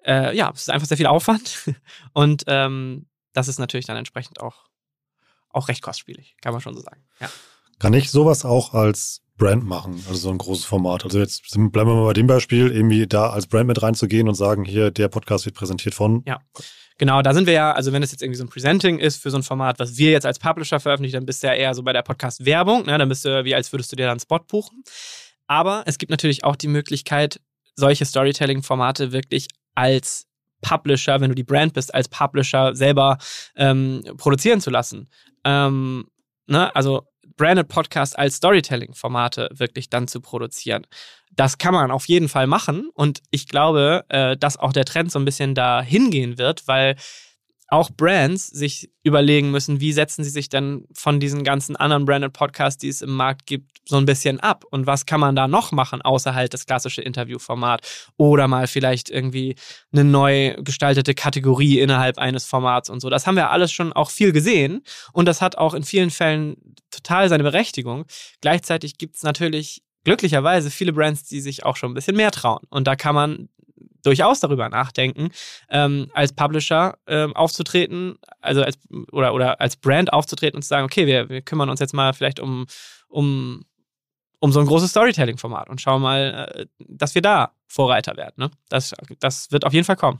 äh, ja, es ist einfach sehr viel Aufwand. Und ähm, das ist natürlich dann entsprechend auch, auch recht kostspielig, kann man schon so sagen. Ja. Kann ich sowas auch als Brand machen, also so ein großes Format. Also jetzt bleiben wir mal bei dem Beispiel, irgendwie da als Brand mit reinzugehen und sagen, hier, der Podcast wird präsentiert von. Ja. Genau, da sind wir ja, also wenn es jetzt irgendwie so ein Presenting ist für so ein Format, was wir jetzt als Publisher veröffentlichen, dann bist du ja eher so bei der Podcast-Werbung, ne? dann bist du wie als würdest du dir dann Spot buchen. Aber es gibt natürlich auch die Möglichkeit, solche Storytelling-Formate wirklich als Publisher, wenn du die Brand bist, als Publisher selber ähm, produzieren zu lassen. Ähm, ne? Also Branded Podcast als Storytelling-Formate wirklich dann zu produzieren. Das kann man auf jeden Fall machen und ich glaube, äh, dass auch der Trend so ein bisschen da hingehen wird, weil auch Brands sich überlegen müssen, wie setzen sie sich denn von diesen ganzen anderen Branded Podcasts, die es im Markt gibt, so ein bisschen ab und was kann man da noch machen, außer halt das klassische Interviewformat oder mal vielleicht irgendwie eine neu gestaltete Kategorie innerhalb eines Formats und so. Das haben wir alles schon auch viel gesehen und das hat auch in vielen Fällen total seine Berechtigung. Gleichzeitig gibt es natürlich glücklicherweise viele Brands, die sich auch schon ein bisschen mehr trauen und da kann man durchaus darüber nachdenken, ähm, als Publisher ähm, aufzutreten, also als oder, oder als Brand aufzutreten und zu sagen, okay, wir, wir kümmern uns jetzt mal vielleicht um, um, um so ein großes Storytelling-Format und schauen mal, äh, dass wir da Vorreiter werden. Ne? Das, das wird auf jeden Fall kommen.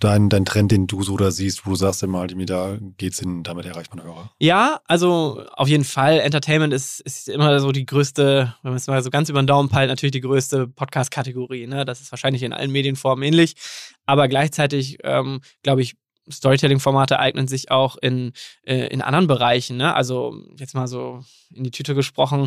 dein, dein Trend, den du so da siehst, wo du sagst immer, halt, da geht's hin, damit erreicht man Hörer? Ja, also auf jeden Fall. Entertainment ist, ist immer so die größte, wenn man es mal so ganz über den Daumen peilt, natürlich die größte Podcast-Kategorie. Ne? Das ist wahrscheinlich in allen Medienformen ähnlich. Aber gleichzeitig, ähm, glaube ich, Storytelling-Formate eignen sich auch in, äh, in anderen Bereichen. Ne? Also jetzt mal so in die Tüte gesprochen,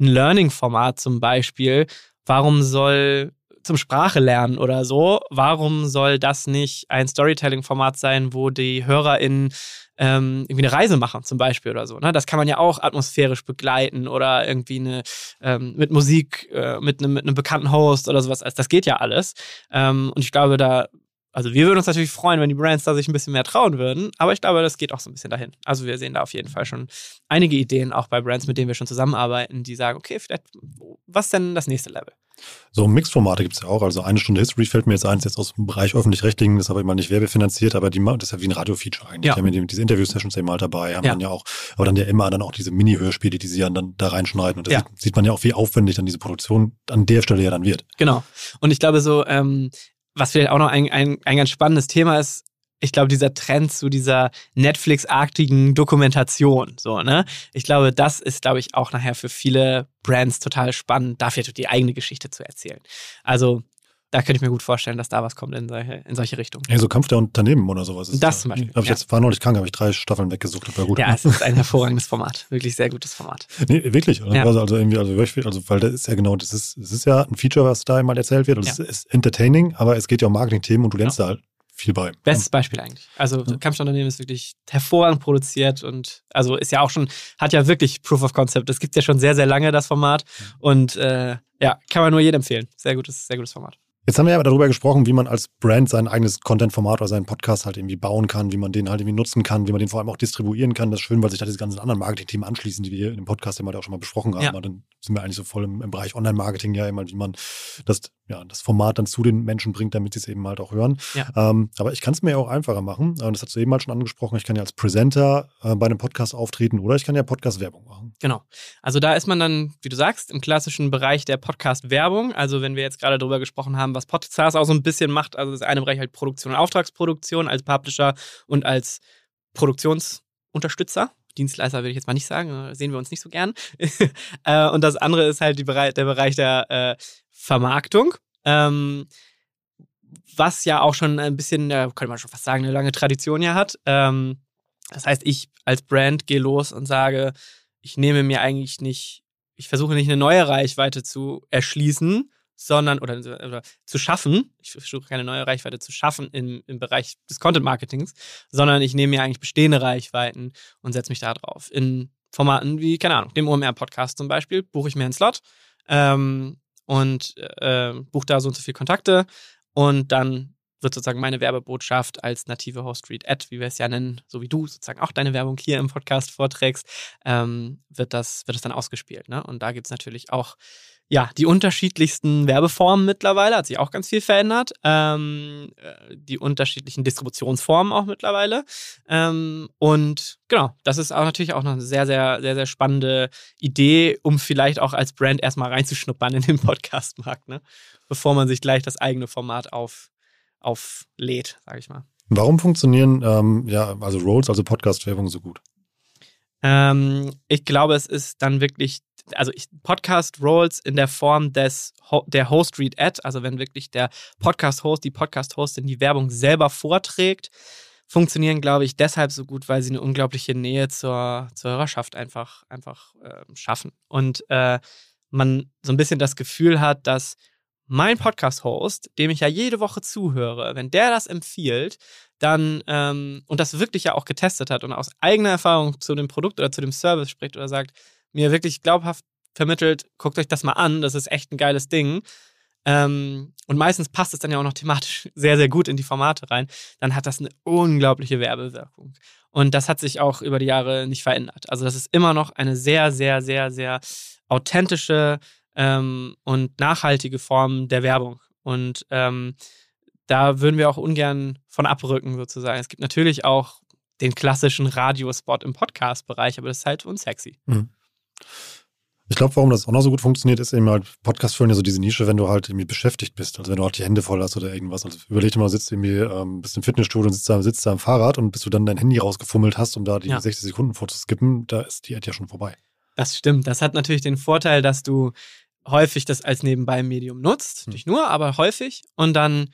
ein Learning-Format zum Beispiel. Warum soll zum Sprache lernen oder so, warum soll das nicht ein Storytelling-Format sein, wo die HörerInnen ähm, irgendwie eine Reise machen, zum Beispiel oder so. Ne? Das kann man ja auch atmosphärisch begleiten oder irgendwie eine ähm, mit Musik, äh, mit, einem, mit einem bekannten Host oder sowas. Also das geht ja alles. Ähm, und ich glaube, da also wir würden uns natürlich freuen, wenn die Brands da sich ein bisschen mehr trauen würden, aber ich glaube, das geht auch so ein bisschen dahin. Also wir sehen da auf jeden Fall schon einige Ideen, auch bei Brands, mit denen wir schon zusammenarbeiten, die sagen, okay, vielleicht, was denn das nächste Level? So Mixed-Formate gibt es ja auch. Also eine Stunde History fällt mir jetzt eins jetzt aus dem Bereich öffentlich-rechtlichen, das ist aber immer nicht werbefinanziert, aber die, das ist ja wie ein Radio-Feature eigentlich. Ja. Die haben ja diese Interview-Sessions eben mal dabei, haben ja. dann ja auch, aber dann ja immer dann auch diese Mini-Hörspiele, die sie dann da reinschneiden. Und da Ja. sieht, sieht man ja auch, wie aufwendig dann diese Produktion an der Stelle ja dann wird. Genau. Und ich glaube so, ähm, was vielleicht auch noch ein, ein, ein ganz spannendes Thema ist, ich glaube, dieser Trend zu dieser Netflix-artigen Dokumentation, so, ne? Ich glaube, das ist, glaube ich, auch nachher für viele Brands total spannend, dafür die eigene Geschichte zu erzählen. Also, da könnte ich mir gut vorstellen, dass da was kommt in solche, in solche Richtungen. Ja, so Kampf der Unternehmen oder sowas. ist Das ja- zum Beispiel, Hab ich ja. jetzt, war neulich krank, habe ich drei Staffeln weggesucht, aber gut. Ja, es ist ein hervorragendes Format. Wirklich sehr gutes Format. Nee, wirklich. Ja. Also, also irgendwie, also also weil das ist ja genau, das ist, das ist ja ein Feature, was da mal erzählt wird. Und es Ja. ist entertaining, aber es geht ja um Marketing-Themen und du lernst da halt viel bei. Bestes Beispiel eigentlich. Also Ja. Kampfunternehmen ist wirklich hervorragend produziert und also ist ja auch schon, hat ja wirklich Proof of Concept. Es gibt ja schon sehr, sehr lange das Format und äh, ja, kann man nur jedem empfehlen. Sehr gutes, sehr gutes Format. Jetzt haben wir aber darüber gesprochen, wie man als Brand sein eigenes Content-Format oder seinen Podcast halt irgendwie bauen kann, wie man den halt irgendwie nutzen kann, wie man den vor allem auch distribuieren kann. Das ist schön, weil sich da diese ganzen anderen Marketing-Themen anschließen, die wir dem Podcast immer auch schon mal besprochen haben. Ja. Aber dann sind wir eigentlich so voll im, im Bereich Online-Marketing ja immer, wie man das, ja, das Format dann zu den Menschen bringt, damit sie es eben halt auch hören. Ja. Ähm, aber ich kann es mir ja auch einfacher machen. Und das hast du eben halt schon angesprochen. Ich kann ja als Presenter äh, bei einem Podcast auftreten oder ich kann ja Podcast-Werbung machen. Genau. Also da ist man dann, wie du sagst, im klassischen Bereich der Podcast-Werbung. Also wenn wir jetzt gerade darüber gesprochen haben, was Podstars auch so ein bisschen macht, also das eine Bereich halt Produktion und Auftragsproduktion als Publisher und als Produktionsunterstützer. Dienstleister würde ich jetzt mal nicht sagen, äh, sehen wir uns nicht so gern. Äh, und das andere ist halt Bereich, der Bereich der äh, Vermarktung. Ähm, was ja auch schon ein bisschen, äh, könnte man schon fast sagen, eine lange Tradition ja hat. Ähm, das heißt, ich als Brand gehe los und sage, ich nehme mir eigentlich nicht, ich versuche nicht eine neue Reichweite zu erschließen, sondern oder, oder zu schaffen. Ich versuche keine neue Reichweite zu schaffen im, im Bereich des Content Marketings, sondern ich nehme mir eigentlich bestehende Reichweiten und setze mich da drauf. In Formaten wie, keine Ahnung, dem OMR-Podcast zum Beispiel, buche ich mir einen Slot ähm, und äh, buche da so und so viele Kontakte und dann wird sozusagen meine Werbebotschaft als native Host Read Ad, wie wir es ja nennen, so wie du sozusagen auch deine Werbung hier im Podcast vorträgst, ähm, wird, das, wird das dann ausgespielt. Ne? Und da gibt es natürlich auch ja, die unterschiedlichsten Werbeformen mittlerweile, hat sich auch ganz viel verändert. Ähm, äh, die unterschiedlichen Distributionsformen auch mittlerweile. Ähm, und genau, das ist auch natürlich auch noch eine sehr, sehr, sehr, sehr spannende Idee, um vielleicht auch als Brand erstmal reinzuschnuppern in den Podcastmarkt, ne? bevor man sich gleich das eigene Format auf, auflädt, sage ich mal. Warum funktionieren ähm, ja, also Rolls, also Podcast-Werbung so gut? Ähm, ich glaube, es ist dann wirklich also Podcast-Roles in der Form des der Host-Read-Ad, also wenn wirklich der Podcast-Host, die Podcast-Hostin die Werbung selber vorträgt, funktionieren, glaube ich, deshalb so gut, weil sie eine unglaubliche Nähe zur, zur Hörerschaft einfach, einfach äh, schaffen. Und äh, man so ein bisschen das Gefühl hat, dass mein Podcast-Host, dem ich ja jede Woche zuhöre, wenn der das empfiehlt, dann ähm, und das wirklich ja auch getestet hat und aus eigener Erfahrung zu dem Produkt oder zu dem Service spricht oder sagt, mir wirklich glaubhaft vermittelt, guckt euch das mal an, das ist echt ein geiles Ding. Ähm, und meistens passt es dann ja auch noch thematisch sehr, sehr gut in die Formate rein, dann hat das eine unglaubliche Werbewirkung. Und das hat sich auch über die Jahre nicht verändert. Also das ist immer noch eine sehr, sehr, sehr, sehr authentische ähm, und nachhaltige Form der Werbung. Und ähm, da würden wir auch ungern von abrücken, sozusagen. Es gibt natürlich auch den klassischen Radiospot im Podcast-Bereich, aber das ist halt unsexy. Mhm. Ich glaube, warum das auch noch so gut funktioniert, ist eben halt, Podcast füllen ja so diese Nische, wenn du halt irgendwie beschäftigt bist. Also wenn du halt die Hände voll hast oder irgendwas. Also überleg dir mal, sitzt irgendwie, ähm, bist im Fitnessstudio und sitzt da, sitzt da am Fahrrad und bis du dann dein Handy rausgefummelt hast, um da die ja. 60 Sekunden vorzuskippen, da ist die Ad ja schon vorbei. Das stimmt. Das hat natürlich den Vorteil, dass du häufig das als Nebenbei-Medium nutzt. Hm. Nicht nur, aber häufig. Und dann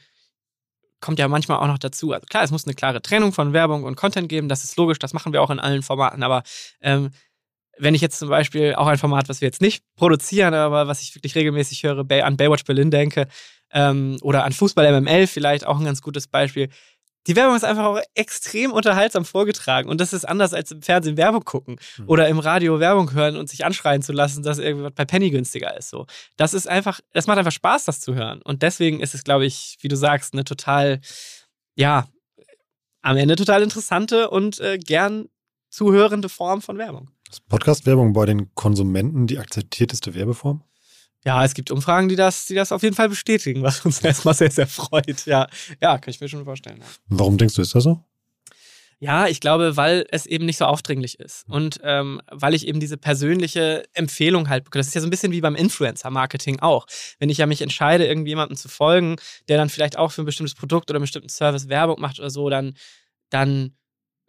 kommt ja manchmal auch noch dazu. Also klar, es muss eine klare Trennung von Werbung und Content geben. Das ist logisch. Das machen wir auch in allen Formaten. Aber ähm, wenn ich jetzt zum Beispiel auch ein Format, was wir jetzt nicht produzieren, aber was ich wirklich regelmäßig höre, an Baywatch Berlin denke, ähm, oder an Fußball MML vielleicht auch ein ganz gutes Beispiel. Die Werbung ist einfach auch extrem unterhaltsam vorgetragen und das ist anders als im Fernsehen Werbung gucken mhm. oder im Radio Werbung hören und sich anschreien zu lassen, dass irgendwas bei Penny günstiger ist. So, das ist einfach, das macht einfach Spaß, das zu hören und deswegen ist es, glaube ich, wie du sagst, eine total, ja, am Ende total interessante und äh, gern zuhörende Form von Werbung. Ist Podcast-Werbung bei den Konsumenten die akzeptierteste Werbeform? Ja, es gibt Umfragen, die das, die das auf jeden Fall bestätigen, was uns erstmal sehr, sehr freut. Ja, ja kann ich mir schon vorstellen. Ja. Warum denkst du, ist das so? Ja, ich glaube, weil es eben nicht so aufdringlich ist und ähm, weil ich eben diese persönliche Empfehlung halt bekomme. Das ist ja so ein bisschen wie beim Influencer-Marketing auch. Wenn ich ja mich entscheide, irgendjemandem zu folgen, der dann vielleicht auch für ein bestimmtes Produkt oder einen bestimmten Service Werbung macht oder so, dann, dann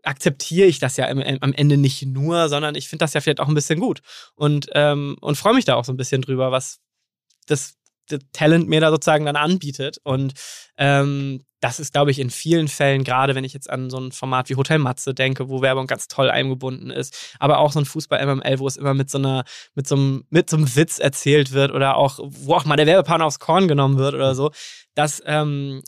akzeptiere ich das ja am, am Ende nicht nur, sondern ich finde das ja vielleicht auch ein bisschen gut und, ähm, und freue mich da auch so ein bisschen drüber, was das, das Talent mir da sozusagen dann anbietet. Und ähm, das ist, glaube ich, in vielen Fällen, gerade wenn ich jetzt an so ein Format wie Hotel Matze denke, wo Werbung ganz toll eingebunden ist, aber auch so ein Fußball-MML, wo es immer mit so einer, mit so einem, mit so einem Witz erzählt wird oder auch, wo auch mal der Werbepartner aufs Korn genommen wird oder so, das, ähm,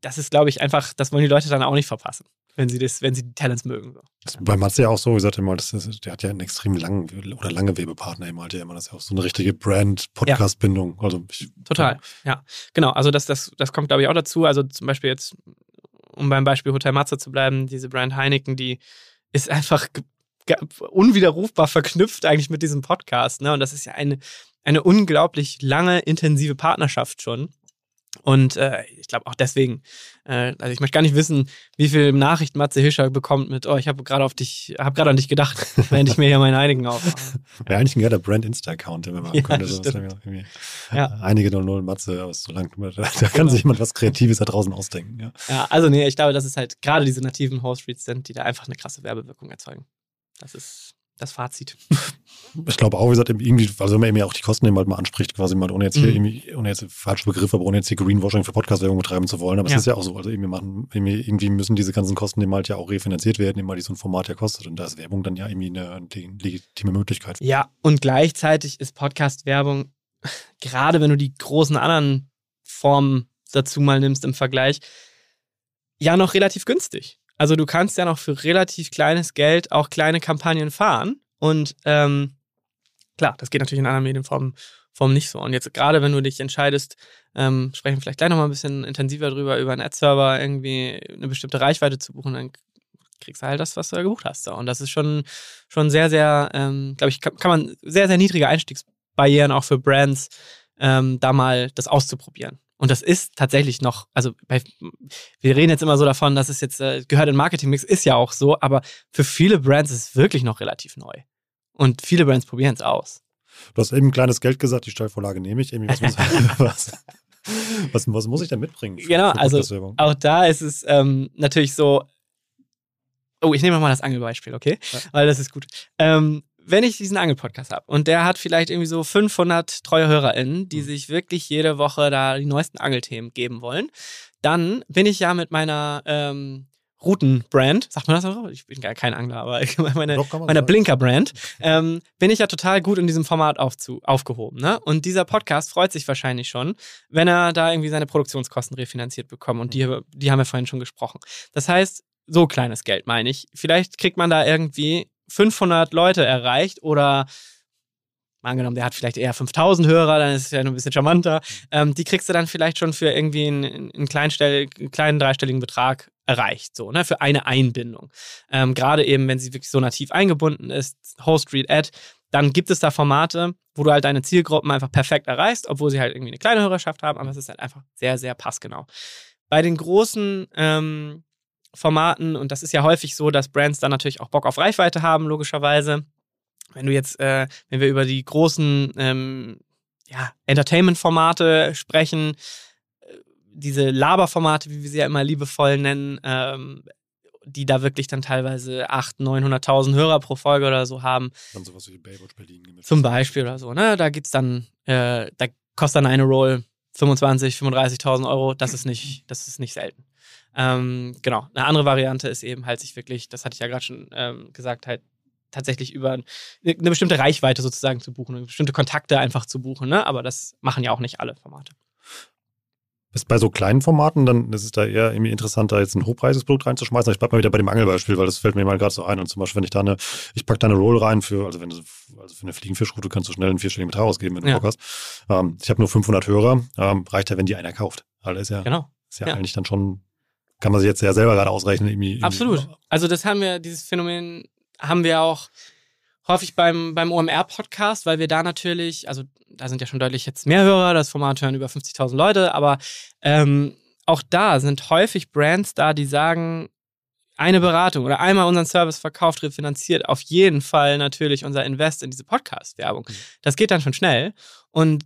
das ist, glaube ich, einfach, das wollen die Leute dann auch nicht verpassen wenn sie das, wenn sie die Talents mögen. So. Bei Matze ja auch so, wie gesagt, immer, das ist, der hat ja einen extrem langen oder lange Webepartner immer, halt ja immer, das ist ja auch so eine richtige Brand-Podcast-Bindung. Ja. Also Total, ja. ja. Genau, also das, das, das kommt, glaube ich, auch dazu. Also zum Beispiel jetzt, um beim Beispiel Hotel Matze zu bleiben, diese Brand Heineken, die ist einfach unwiderrufbar verknüpft eigentlich mit diesem Podcast. Ne? Und das ist ja eine, eine unglaublich lange, intensive Partnerschaft schon. Und äh, ich glaube auch deswegen, äh, also ich möchte gar nicht wissen, wie viel Nachrichten Matze Hischer bekommt mit, oh, ich habe gerade auf dich, habe gerade an dich gedacht, wenn ich mir hier meine Einigen aufmache. Wäre eigentlich ein geiler Brand-Insta-Account, wenn man ja, könnte. So ja. Einige 00 Matze, aber so lang, da, da kann sich jemand was Kreatives da draußen ausdenken. Ja. ja, also nee, ich glaube, dass es halt gerade diese nativen Host-Reads sind, die da einfach eine krasse Werbewirkung erzeugen. Das ist das Fazit. Ich glaube auch, wie gesagt, irgendwie, also wenn man eben auch die Kosten eben halt mal anspricht, quasi mal, ohne jetzt hier mhm. irgendwie, ohne jetzt falsche Begriffe, aber ohne jetzt hier Greenwashing für Podcast-Werbung betreiben zu wollen. Aber ja. es ist ja auch so, also irgendwie machen, irgendwie müssen diese ganzen Kosten eben halt ja auch refinanziert werden, eben die so ein Format ja kostet. Und da ist Werbung dann ja irgendwie eine legitime Möglichkeit. Ja, und gleichzeitig ist Podcast-Werbung, gerade wenn du die großen anderen Formen dazu mal nimmst im Vergleich, ja noch relativ günstig. Also du kannst ja noch für relativ kleines Geld auch kleine Kampagnen fahren. Und ähm, klar, das geht natürlich in anderen Medienformen Form nicht so. Und jetzt gerade, wenn du dich entscheidest, ähm, sprechen wir vielleicht gleich nochmal ein bisschen intensiver drüber, über einen Ad-Server irgendwie eine bestimmte Reichweite zu buchen, dann kriegst du halt das, was du da gebucht hast. Und das ist schon, schon sehr, sehr, ähm, glaube ich, kann, kann, man sehr, sehr niedrige Einstiegsbarrieren auch für Brands, ähm, da mal das auszuprobieren. Und das ist tatsächlich noch, also bei, wir reden jetzt immer so davon, dass es jetzt äh, gehört in Marketingmix, ist ja auch so, aber für viele Brands ist es wirklich noch relativ neu. Und viele Brands probieren es aus. Du hast eben kleines Geld gesagt, die Steuervorlage nehme ich. was, muss, was, was, was, muss ich denn mitbringen? Genau, also auch da ist es ähm, natürlich so, oh, ich nehme mal das Angelbeispiel, okay? Ja. Weil das ist gut. Ähm, wenn ich diesen Angel-Podcast habe und der hat vielleicht irgendwie so 500 treue HörerInnen, die mhm. sich wirklich jede Woche da die neuesten Angelthemen geben wollen, dann bin ich ja mit meiner ähm, Routenbrand, sagt man das auch? Ich bin gar kein Angler, aber meine, meiner Blinker-Brand, ähm, bin ich ja total gut in diesem Format aufzu, aufgehoben. Ne? Und dieser Podcast freut sich wahrscheinlich schon, wenn er da irgendwie seine Produktionskosten refinanziert bekommt. Und die, mhm. die haben wir vorhin schon gesprochen. Das heißt, so kleines Geld meine ich. Vielleicht kriegt man da irgendwie 500 Leute erreicht oder angenommen, der hat vielleicht eher 5000 Hörer, dann ist es ja nur ein bisschen charmanter. Ähm, die kriegst du dann vielleicht schon für irgendwie einen, einen, einen kleinen dreistelligen Betrag erreicht, so, ne, für eine Einbindung. Ähm, Gerade eben, wenn sie wirklich so nativ eingebunden ist, Host, Read, Ad, dann gibt es da Formate, wo du halt deine Zielgruppen einfach perfekt erreichst, obwohl sie halt irgendwie eine kleine Hörerschaft haben, aber es ist halt einfach sehr, sehr passgenau. Bei den großen ähm, Formaten, und das ist ja häufig so, dass Brands dann natürlich auch Bock auf Reichweite haben, logischerweise. Wenn du jetzt, äh, wenn wir über die großen ähm, ja, Entertainment-Formate sprechen, äh, diese Laberformate, wie wir sie ja immer liebevoll nennen, ähm, die da wirklich dann teilweise 800.000, 900.000 Hörer pro Folge oder so haben. Dann sowas wie Baywatch Berlin. Zum Beispiel oder so, ne? Da gibt's dann, äh, da kostet dann eine Roll 25, 35.000 Euro. Das ist nicht, das ist nicht selten. Ähm, genau. Eine andere Variante ist eben halt sich wirklich, das hatte ich ja gerade schon ähm, gesagt, halt tatsächlich über eine bestimmte Reichweite sozusagen zu buchen, bestimmte Kontakte einfach zu buchen. Ne? Aber das machen ja auch nicht alle Formate. Ist bei so kleinen Formaten, dann ist es da eher irgendwie interessanter, jetzt ein hochpreisiges Produkt reinzuschmeißen. Ich bleib mal wieder bei dem Angelbeispiel, weil das fällt mir mal gerade so ein. Und zum Beispiel, wenn ich da eine, ich packe da eine Roll rein für, also wenn du, also für eine Fliegenfischroute kannst du schnell einen vierstelligen Betrag ausgeben, wenn du ja. Bock hast. Ähm, ich habe nur 500 Hörer, ähm, reicht ja, wenn die einer kauft. Ist ja, genau. ist ja, ja, eigentlich dann schon kann man sich jetzt ja selber gerade ausrechnen. Irgendwie, Absolut. Also das haben wir, dieses Phänomen haben wir auch häufig beim, beim OMR-Podcast, weil wir da natürlich, also da sind ja schon deutlich jetzt mehr Hörer, das Format hören über 50.000 Leute, aber ähm, auch da sind häufig Brands da, die sagen, eine Beratung oder einmal unseren Service verkauft, refinanziert, auf jeden Fall natürlich unser Invest in diese Podcast-Werbung. Mhm. Das geht dann schon schnell. Und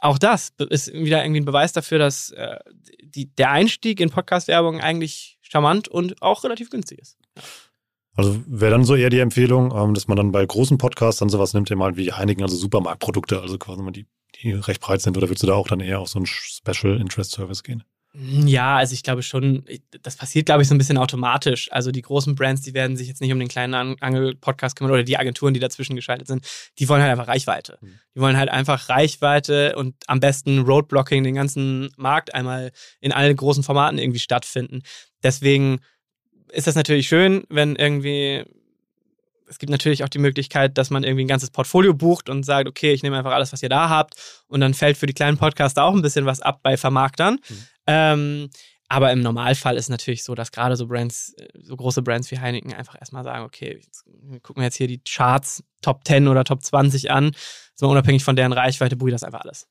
auch das ist wieder irgendwie ein Beweis dafür, dass äh, die, der Einstieg in Podcast-Werbung eigentlich charmant und auch relativ günstig ist. Also wäre dann so eher die Empfehlung, ähm, dass man dann bei großen Podcasts dann sowas nimmt, eben halt wie Heineken, also Supermarktprodukte, also quasi mal die, die recht breit sind, oder würdest du da auch dann eher auf so einen Special Interest Service gehen? Ja, also ich glaube schon, das passiert, glaube ich, so ein bisschen automatisch. Also die großen Brands, die werden sich jetzt nicht um den kleinen Angel-Podcast kümmern oder die Agenturen, die dazwischen geschaltet sind, die wollen halt einfach Reichweite. Mhm. Die wollen halt einfach Reichweite und am besten Roadblocking, den ganzen Markt einmal in allen großen Formaten irgendwie stattfinden. Deswegen ist das natürlich schön, wenn irgendwie es gibt natürlich auch die Möglichkeit, dass man irgendwie ein ganzes Portfolio bucht und sagt, okay, ich nehme einfach alles, was ihr da habt und dann fällt für die kleinen Podcaster auch ein bisschen was ab bei Vermarktern. Mhm. Ähm, aber im Normalfall ist es natürlich so, dass gerade so Brands, so große Brands wie Heineken einfach erstmal sagen, okay, gucken wir jetzt hier die Charts Top 10 oder Top 20 an. So unabhängig von deren Reichweite buche das einfach alles.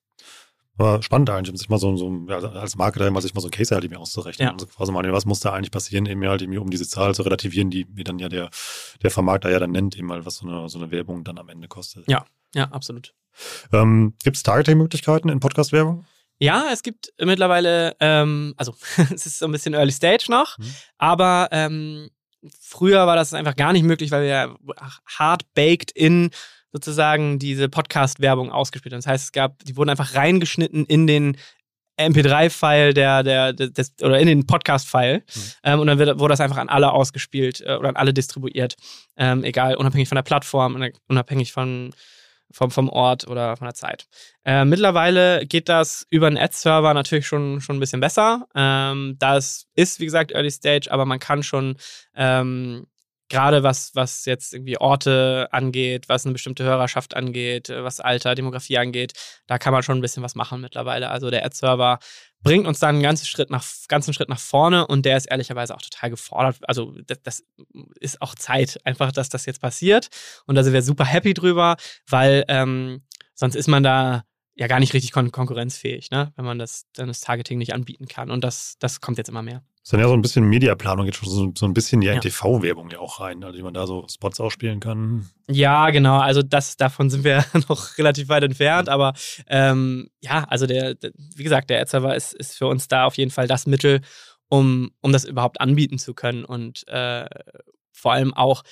Aber spannend eigentlich, um sich mal so, so ja, als Marketer mal sich mal so ein Case halt irgendwie auszurechnen. Ja. Also quasi mal, was muss da eigentlich passieren, eben halt irgendwie, um diese Zahl zu relativieren, die wie dann ja der, der Vermarkter ja dann nennt, eben mal, was so eine, so eine Werbung dann am Ende kostet. Ja, ja, absolut. Ähm, Gibt es Targeting-Möglichkeiten in Podcast-Werbung? Ja, es gibt mittlerweile, ähm, also es ist so ein bisschen Early Stage noch, mhm. aber ähm, früher war das einfach gar nicht möglich, weil wir hard baked in sozusagen diese Podcast-Werbung ausgespielt haben. Das heißt, es gab, die wurden einfach reingeschnitten in den MP3-File der, der, des, oder in den Podcast-File. Mhm. Ähm, und dann wird, wurde das einfach an alle ausgespielt äh, oder an alle distribuiert. Ähm, egal, unabhängig von der Plattform, unabhängig von vom, vom Ort oder von der Zeit. Äh, mittlerweile geht das über einen Ad-Server natürlich schon, schon ein bisschen besser. Ähm, das ist, wie gesagt, Early Stage, aber man kann schon ähm, gerade was, was jetzt irgendwie Orte angeht, was eine bestimmte Hörerschaft angeht, äh, was Alter, Demografie angeht, da kann man schon ein bisschen was machen mittlerweile. Also der Ad-Server bringt uns dann einen ganzen Schritt nach, ganzen Schritt nach vorne und der ist ehrlicherweise auch total gefordert. Also das, das ist auch Zeit, einfach, dass das jetzt passiert. Und da sind wir super happy drüber, weil ähm, sonst ist man da ja gar nicht richtig kon konkurrenzfähig, ne? wenn man das, dann das Targeting nicht anbieten kann. Und das, das kommt jetzt immer mehr. Ist dann ja so ein bisschen Mediaplanung, jetzt schon so, so ein bisschen ja in TV-Werbung ja auch rein, also wie man da so Spots ausspielen kann. Ja, genau. Also das, davon sind wir noch relativ weit entfernt, aber ähm, ja, also der, der, wie gesagt, der Ad-Server ist, ist für uns da auf jeden Fall das Mittel, um, um das überhaupt anbieten zu können und äh, vor allem auch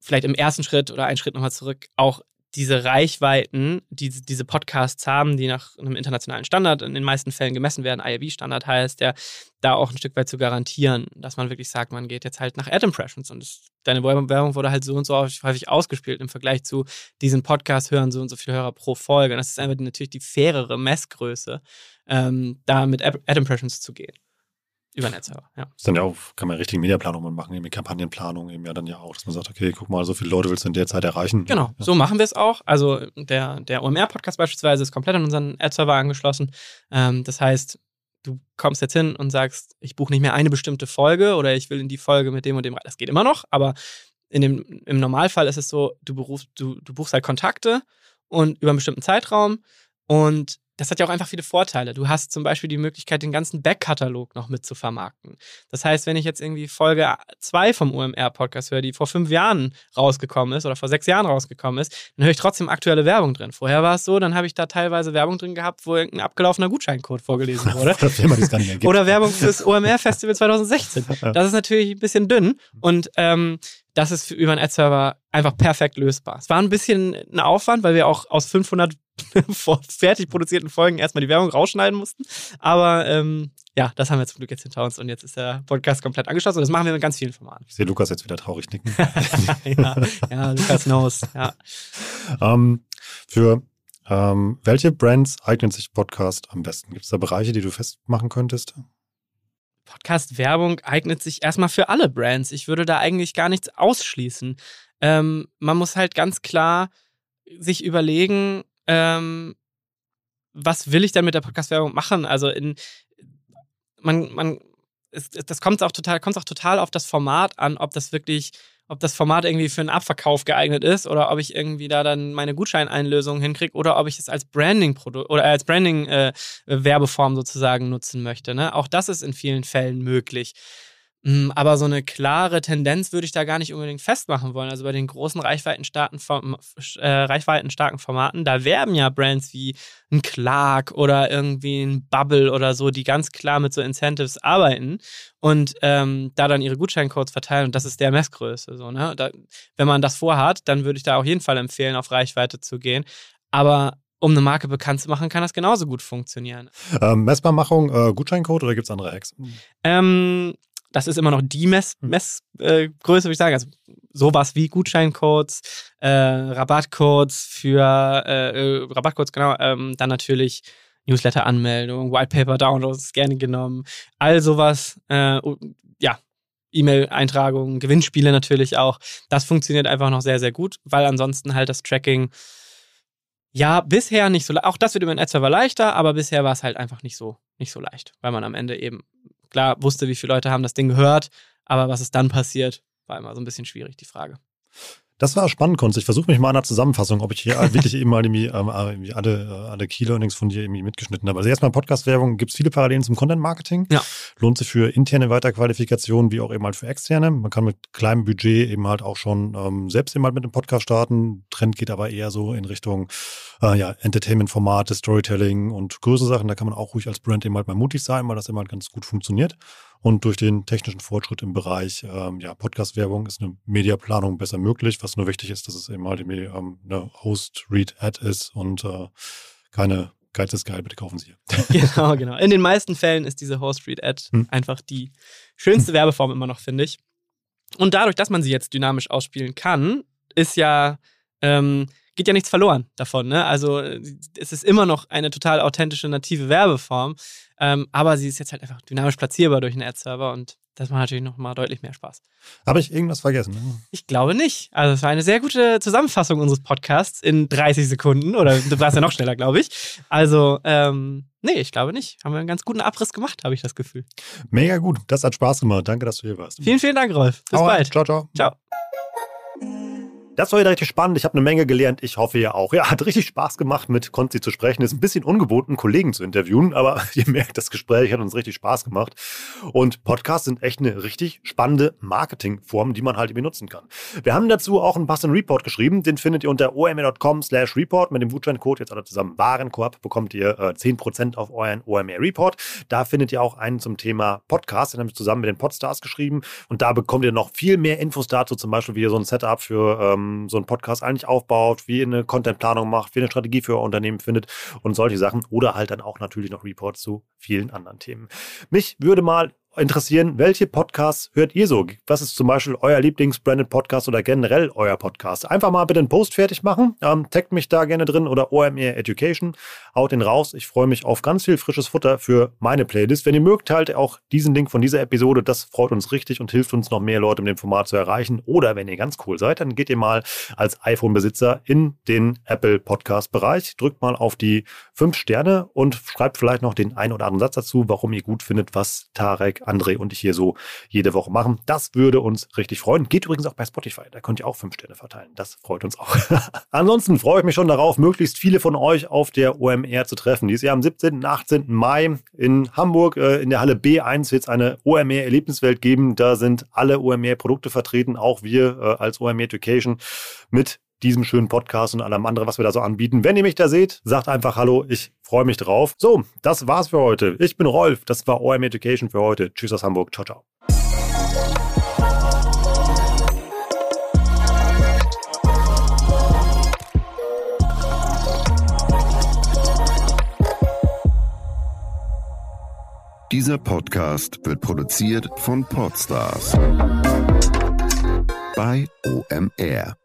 vielleicht im ersten Schritt oder einen Schritt nochmal zurück, auch diese Reichweiten, die diese Podcasts haben, die nach einem internationalen Standard in den meisten Fällen gemessen werden, IAB-Standard heißt, der da auch ein Stück weit zu garantieren, dass man wirklich sagt, man geht jetzt halt nach Ad Impressions und deine Werbung wurde halt so und so häufig ausgespielt im Vergleich zu diesen Podcast hören so und so viele Hörer pro Folge. Und das ist einfach natürlich die fairere Messgröße, ähm, da mit Ad Impressions zu gehen. Über Netzserver, ja. Das ist dann ja auch, kann man richtige Mediaplanung machen, irgendwie Kampagnenplanung eben ja dann ja auch, dass man sagt, okay, guck mal, so viele Leute willst du in der Zeit erreichen. Genau, ja. so machen wir es auch. Also der, der OMR-Podcast beispielsweise ist komplett an unseren Ad-Server angeschlossen. Ähm, das heißt, du kommst jetzt hin und sagst, ich buche nicht mehr eine bestimmte Folge oder ich will in die Folge mit dem und dem rein. Das geht immer noch, aber in dem, im Normalfall ist es so, du, berufst, du, du buchst halt Kontakte und über einen bestimmten Zeitraum und das hat ja auch einfach viele Vorteile. Du hast zum Beispiel die Möglichkeit, den ganzen Backkatalog noch mit zu vermarkten. Das heißt, wenn ich jetzt irgendwie Folge 2 vom UMR-Podcast höre, die vor fünf Jahren rausgekommen ist oder vor sechs Jahren rausgekommen ist, dann höre ich trotzdem aktuelle Werbung drin. Vorher war es so, dann habe ich da teilweise Werbung drin gehabt, wo irgendein abgelaufener Gutscheincode vorgelesen wurde. oder Werbung fürs OMR-Festival 2016. Das ist natürlich ein bisschen dünn und ähm, das ist über einen Ad-Server einfach perfekt lösbar. Es war ein bisschen ein Aufwand, weil wir auch aus 500 fertig produzierten Folgen erstmal die Werbung rausschneiden mussten. Aber ähm, ja, das haben wir zum Glück jetzt hinter uns und jetzt ist der Podcast komplett angeschlossen und das machen wir mit ganz vielen Formaten. Ich sehe Lukas jetzt wieder traurig nicken. ja, ja, Lukas knows, ja. Ähm, für ähm, welche Brands eignen sich Podcast am besten? Gibt es da Bereiche, die du festmachen könntest? Podcast-Werbung eignet sich erstmal für alle Brands. Ich würde da eigentlich gar nichts ausschließen. Ähm, man muss halt ganz klar sich überlegen, ähm, was will ich denn mit der Podcast-Werbung machen? Also in man, man, es, das kommt auch total, kommt auch total auf das Format an, ob das wirklich, ob das Format irgendwie für einen Abverkauf geeignet ist oder ob ich irgendwie da dann meine Gutscheineinlösung hinkriege oder ob ich es als Branding-Produkt oder als Branding-Werbeform äh, sozusagen nutzen möchte. Ne? Auch das ist in vielen Fällen möglich. Hm, aber so eine klare Tendenz würde ich da gar nicht unbedingt festmachen wollen. Also bei den großen reichweitenstarken, äh, reichweitenstarken Formaten, da werben ja Brands wie ein Clark oder irgendwie ein Bubble oder so, die ganz klar mit so Incentives arbeiten und ähm, da dann ihre Gutscheincodes verteilen und das ist der Messgröße. So, ne? Da, wenn man das vorhat, dann würde ich da auf jeden Fall empfehlen, auf Reichweite zu gehen. Aber um eine Marke bekannt zu machen, kann das genauso gut funktionieren. Ähm, Messbarmachung, äh, Gutscheincode oder gibt es andere Hacks? Ähm, das ist immer noch die Messgröße, Mess, äh, würde ich sagen. Also sowas wie Gutscheincodes, äh, Rabattcodes für äh, äh, Rabattcodes, genau, ähm, dann natürlich Newsletter-Anmeldung, Whitepaper-Downloads gerne genommen, all sowas, äh, ja, E-Mail-Eintragungen, Gewinnspiele natürlich auch. Das funktioniert einfach noch sehr, sehr gut, weil ansonsten halt das Tracking ja, bisher nicht so leicht. Auch das wird über den Ad-Server leichter, aber bisher war es halt einfach nicht so, nicht so leicht, weil man am Ende eben klar wusste, wie viele Leute haben das Ding gehört, aber was ist dann passiert, war immer so ein bisschen schwierig, die Frage. Das war spannend, Kunst. Ich versuche mich mal an einer Zusammenfassung, ob ich hier wirklich eben mal irgendwie, ähm, äh, irgendwie alle, äh, alle Key-Learnings von dir irgendwie mitgeschnitten habe. Also erstmal Podcast-Werbung, gibt es viele Parallelen zum Content-Marketing. Ja. Lohnt sich für interne Weiterqualifikation wie auch eben halt für externe. Man kann mit kleinem Budget eben halt auch schon ähm, selbst eben halt mit einem Podcast starten. Trend geht aber eher so in Richtung äh, ja, Entertainment-Formate, Storytelling und größere Sachen. Da kann man auch ruhig als Brand eben halt mal mutig sein, weil das immer halt ganz gut funktioniert. Und durch den technischen Fortschritt im Bereich ähm, ja, Podcast-Werbung ist eine Mediaplanung besser möglich. Was nur wichtig ist, dass es eben halt ähm, eine Host-Read-Ad ist und äh, keine Geiz ist geil, bitte kaufen Sie. genau, genau. In den meisten Fällen ist diese Host-Read-Ad hm. einfach die schönste Werbeform immer noch, finde ich. Und dadurch, dass man sie jetzt dynamisch ausspielen kann, ist ja ähm, geht ja nichts verloren davon. Ne? Also es ist immer noch eine total authentische, native Werbeform, ähm, aber sie ist jetzt halt einfach dynamisch platzierbar durch einen Ad-Server und das macht natürlich nochmal deutlich mehr Spaß. Habe ich irgendwas vergessen? Ne? Ich glaube nicht. Also es war eine sehr gute Zusammenfassung unseres Podcasts in 30 Sekunden oder du warst ja noch schneller, glaube ich. Also, ähm, nee, ich glaube nicht. Haben wir einen ganz guten Abriss gemacht, habe ich das Gefühl. Mega gut. Das hat Spaß gemacht. Danke, dass du hier warst. Vielen, vielen Dank, Rolf. Bis Hau bald. Ciao, ciao. Ciao. Das war wieder richtig spannend. Ich habe eine Menge gelernt. Ich hoffe ihr auch. Ja, hat richtig Spaß gemacht, mit Konzi zu sprechen. Ist ein bisschen ungewohnt, einen Kollegen zu interviewen, aber ihr merkt, das Gespräch hat uns richtig Spaß gemacht. Und Podcasts sind echt eine richtig spannende Marketingform, die man halt irgendwie nutzen kann. Wir haben dazu auch einen passenden Report geschrieben. Den findet ihr unter omr.com slash report. Mit dem Gutscheincode jetzt alle zusammen Warenkorb bekommt ihr äh, 10% auf euren OMR Report. Da findet ihr auch einen zum Thema Podcast. Den haben wir zusammen mit den Podstars geschrieben. Und da bekommt ihr noch viel mehr Infos dazu, zum Beispiel, wie ihr so ein Setup für ähm, so ein Podcast eigentlich aufbaut, wie eine Contentplanung macht, wie eine Strategie für euer Unternehmen findet und solche Sachen. Oder halt dann auch natürlich noch Reports zu vielen anderen Themen. Mich würde mal interessieren, welche Podcasts hört ihr so? Was ist zum Beispiel euer Lieblingsbranded Podcast oder generell euer Podcast? Einfach mal bitte einen Post fertig machen. Ähm, taggt mich da gerne drin oder OMR Education. Haut den raus. Ich freue mich auf ganz viel frisches Futter für meine Playlist. Wenn ihr mögt, teilt auch diesen Link von dieser Episode. Das freut uns richtig und hilft uns noch mehr Leute mit dem Format zu erreichen. Oder wenn ihr ganz cool seid, dann geht ihr mal als iPhone-Besitzer in den Apple Podcast-Bereich, drückt mal auf die fünf Sterne und schreibt vielleicht noch den einen oder anderen Satz dazu, warum ihr gut findet, was Tarek André und ich hier so jede Woche machen. Das würde uns richtig freuen. Geht übrigens auch bei Spotify. Da könnt ihr auch fünf Sterne verteilen. Das freut uns auch. Ansonsten freue ich mich schon darauf, möglichst viele von euch auf der OMR zu treffen. Dieses Jahr am 17. und 18. Mai in Hamburg äh, in der Halle B1 wird es eine OMR Erlebniswelt geben. Da sind alle OMR Produkte vertreten, auch wir äh, als OMR Education mit diesem schönen Podcast und allem anderen, was wir da so anbieten. Wenn ihr mich da seht, sagt einfach Hallo, ich freue mich drauf. So, das war's für heute. Ich bin Rolf, das war OM Education für heute. Tschüss aus Hamburg, ciao, ciao. Dieser Podcast wird produziert von Podstars bei OMR.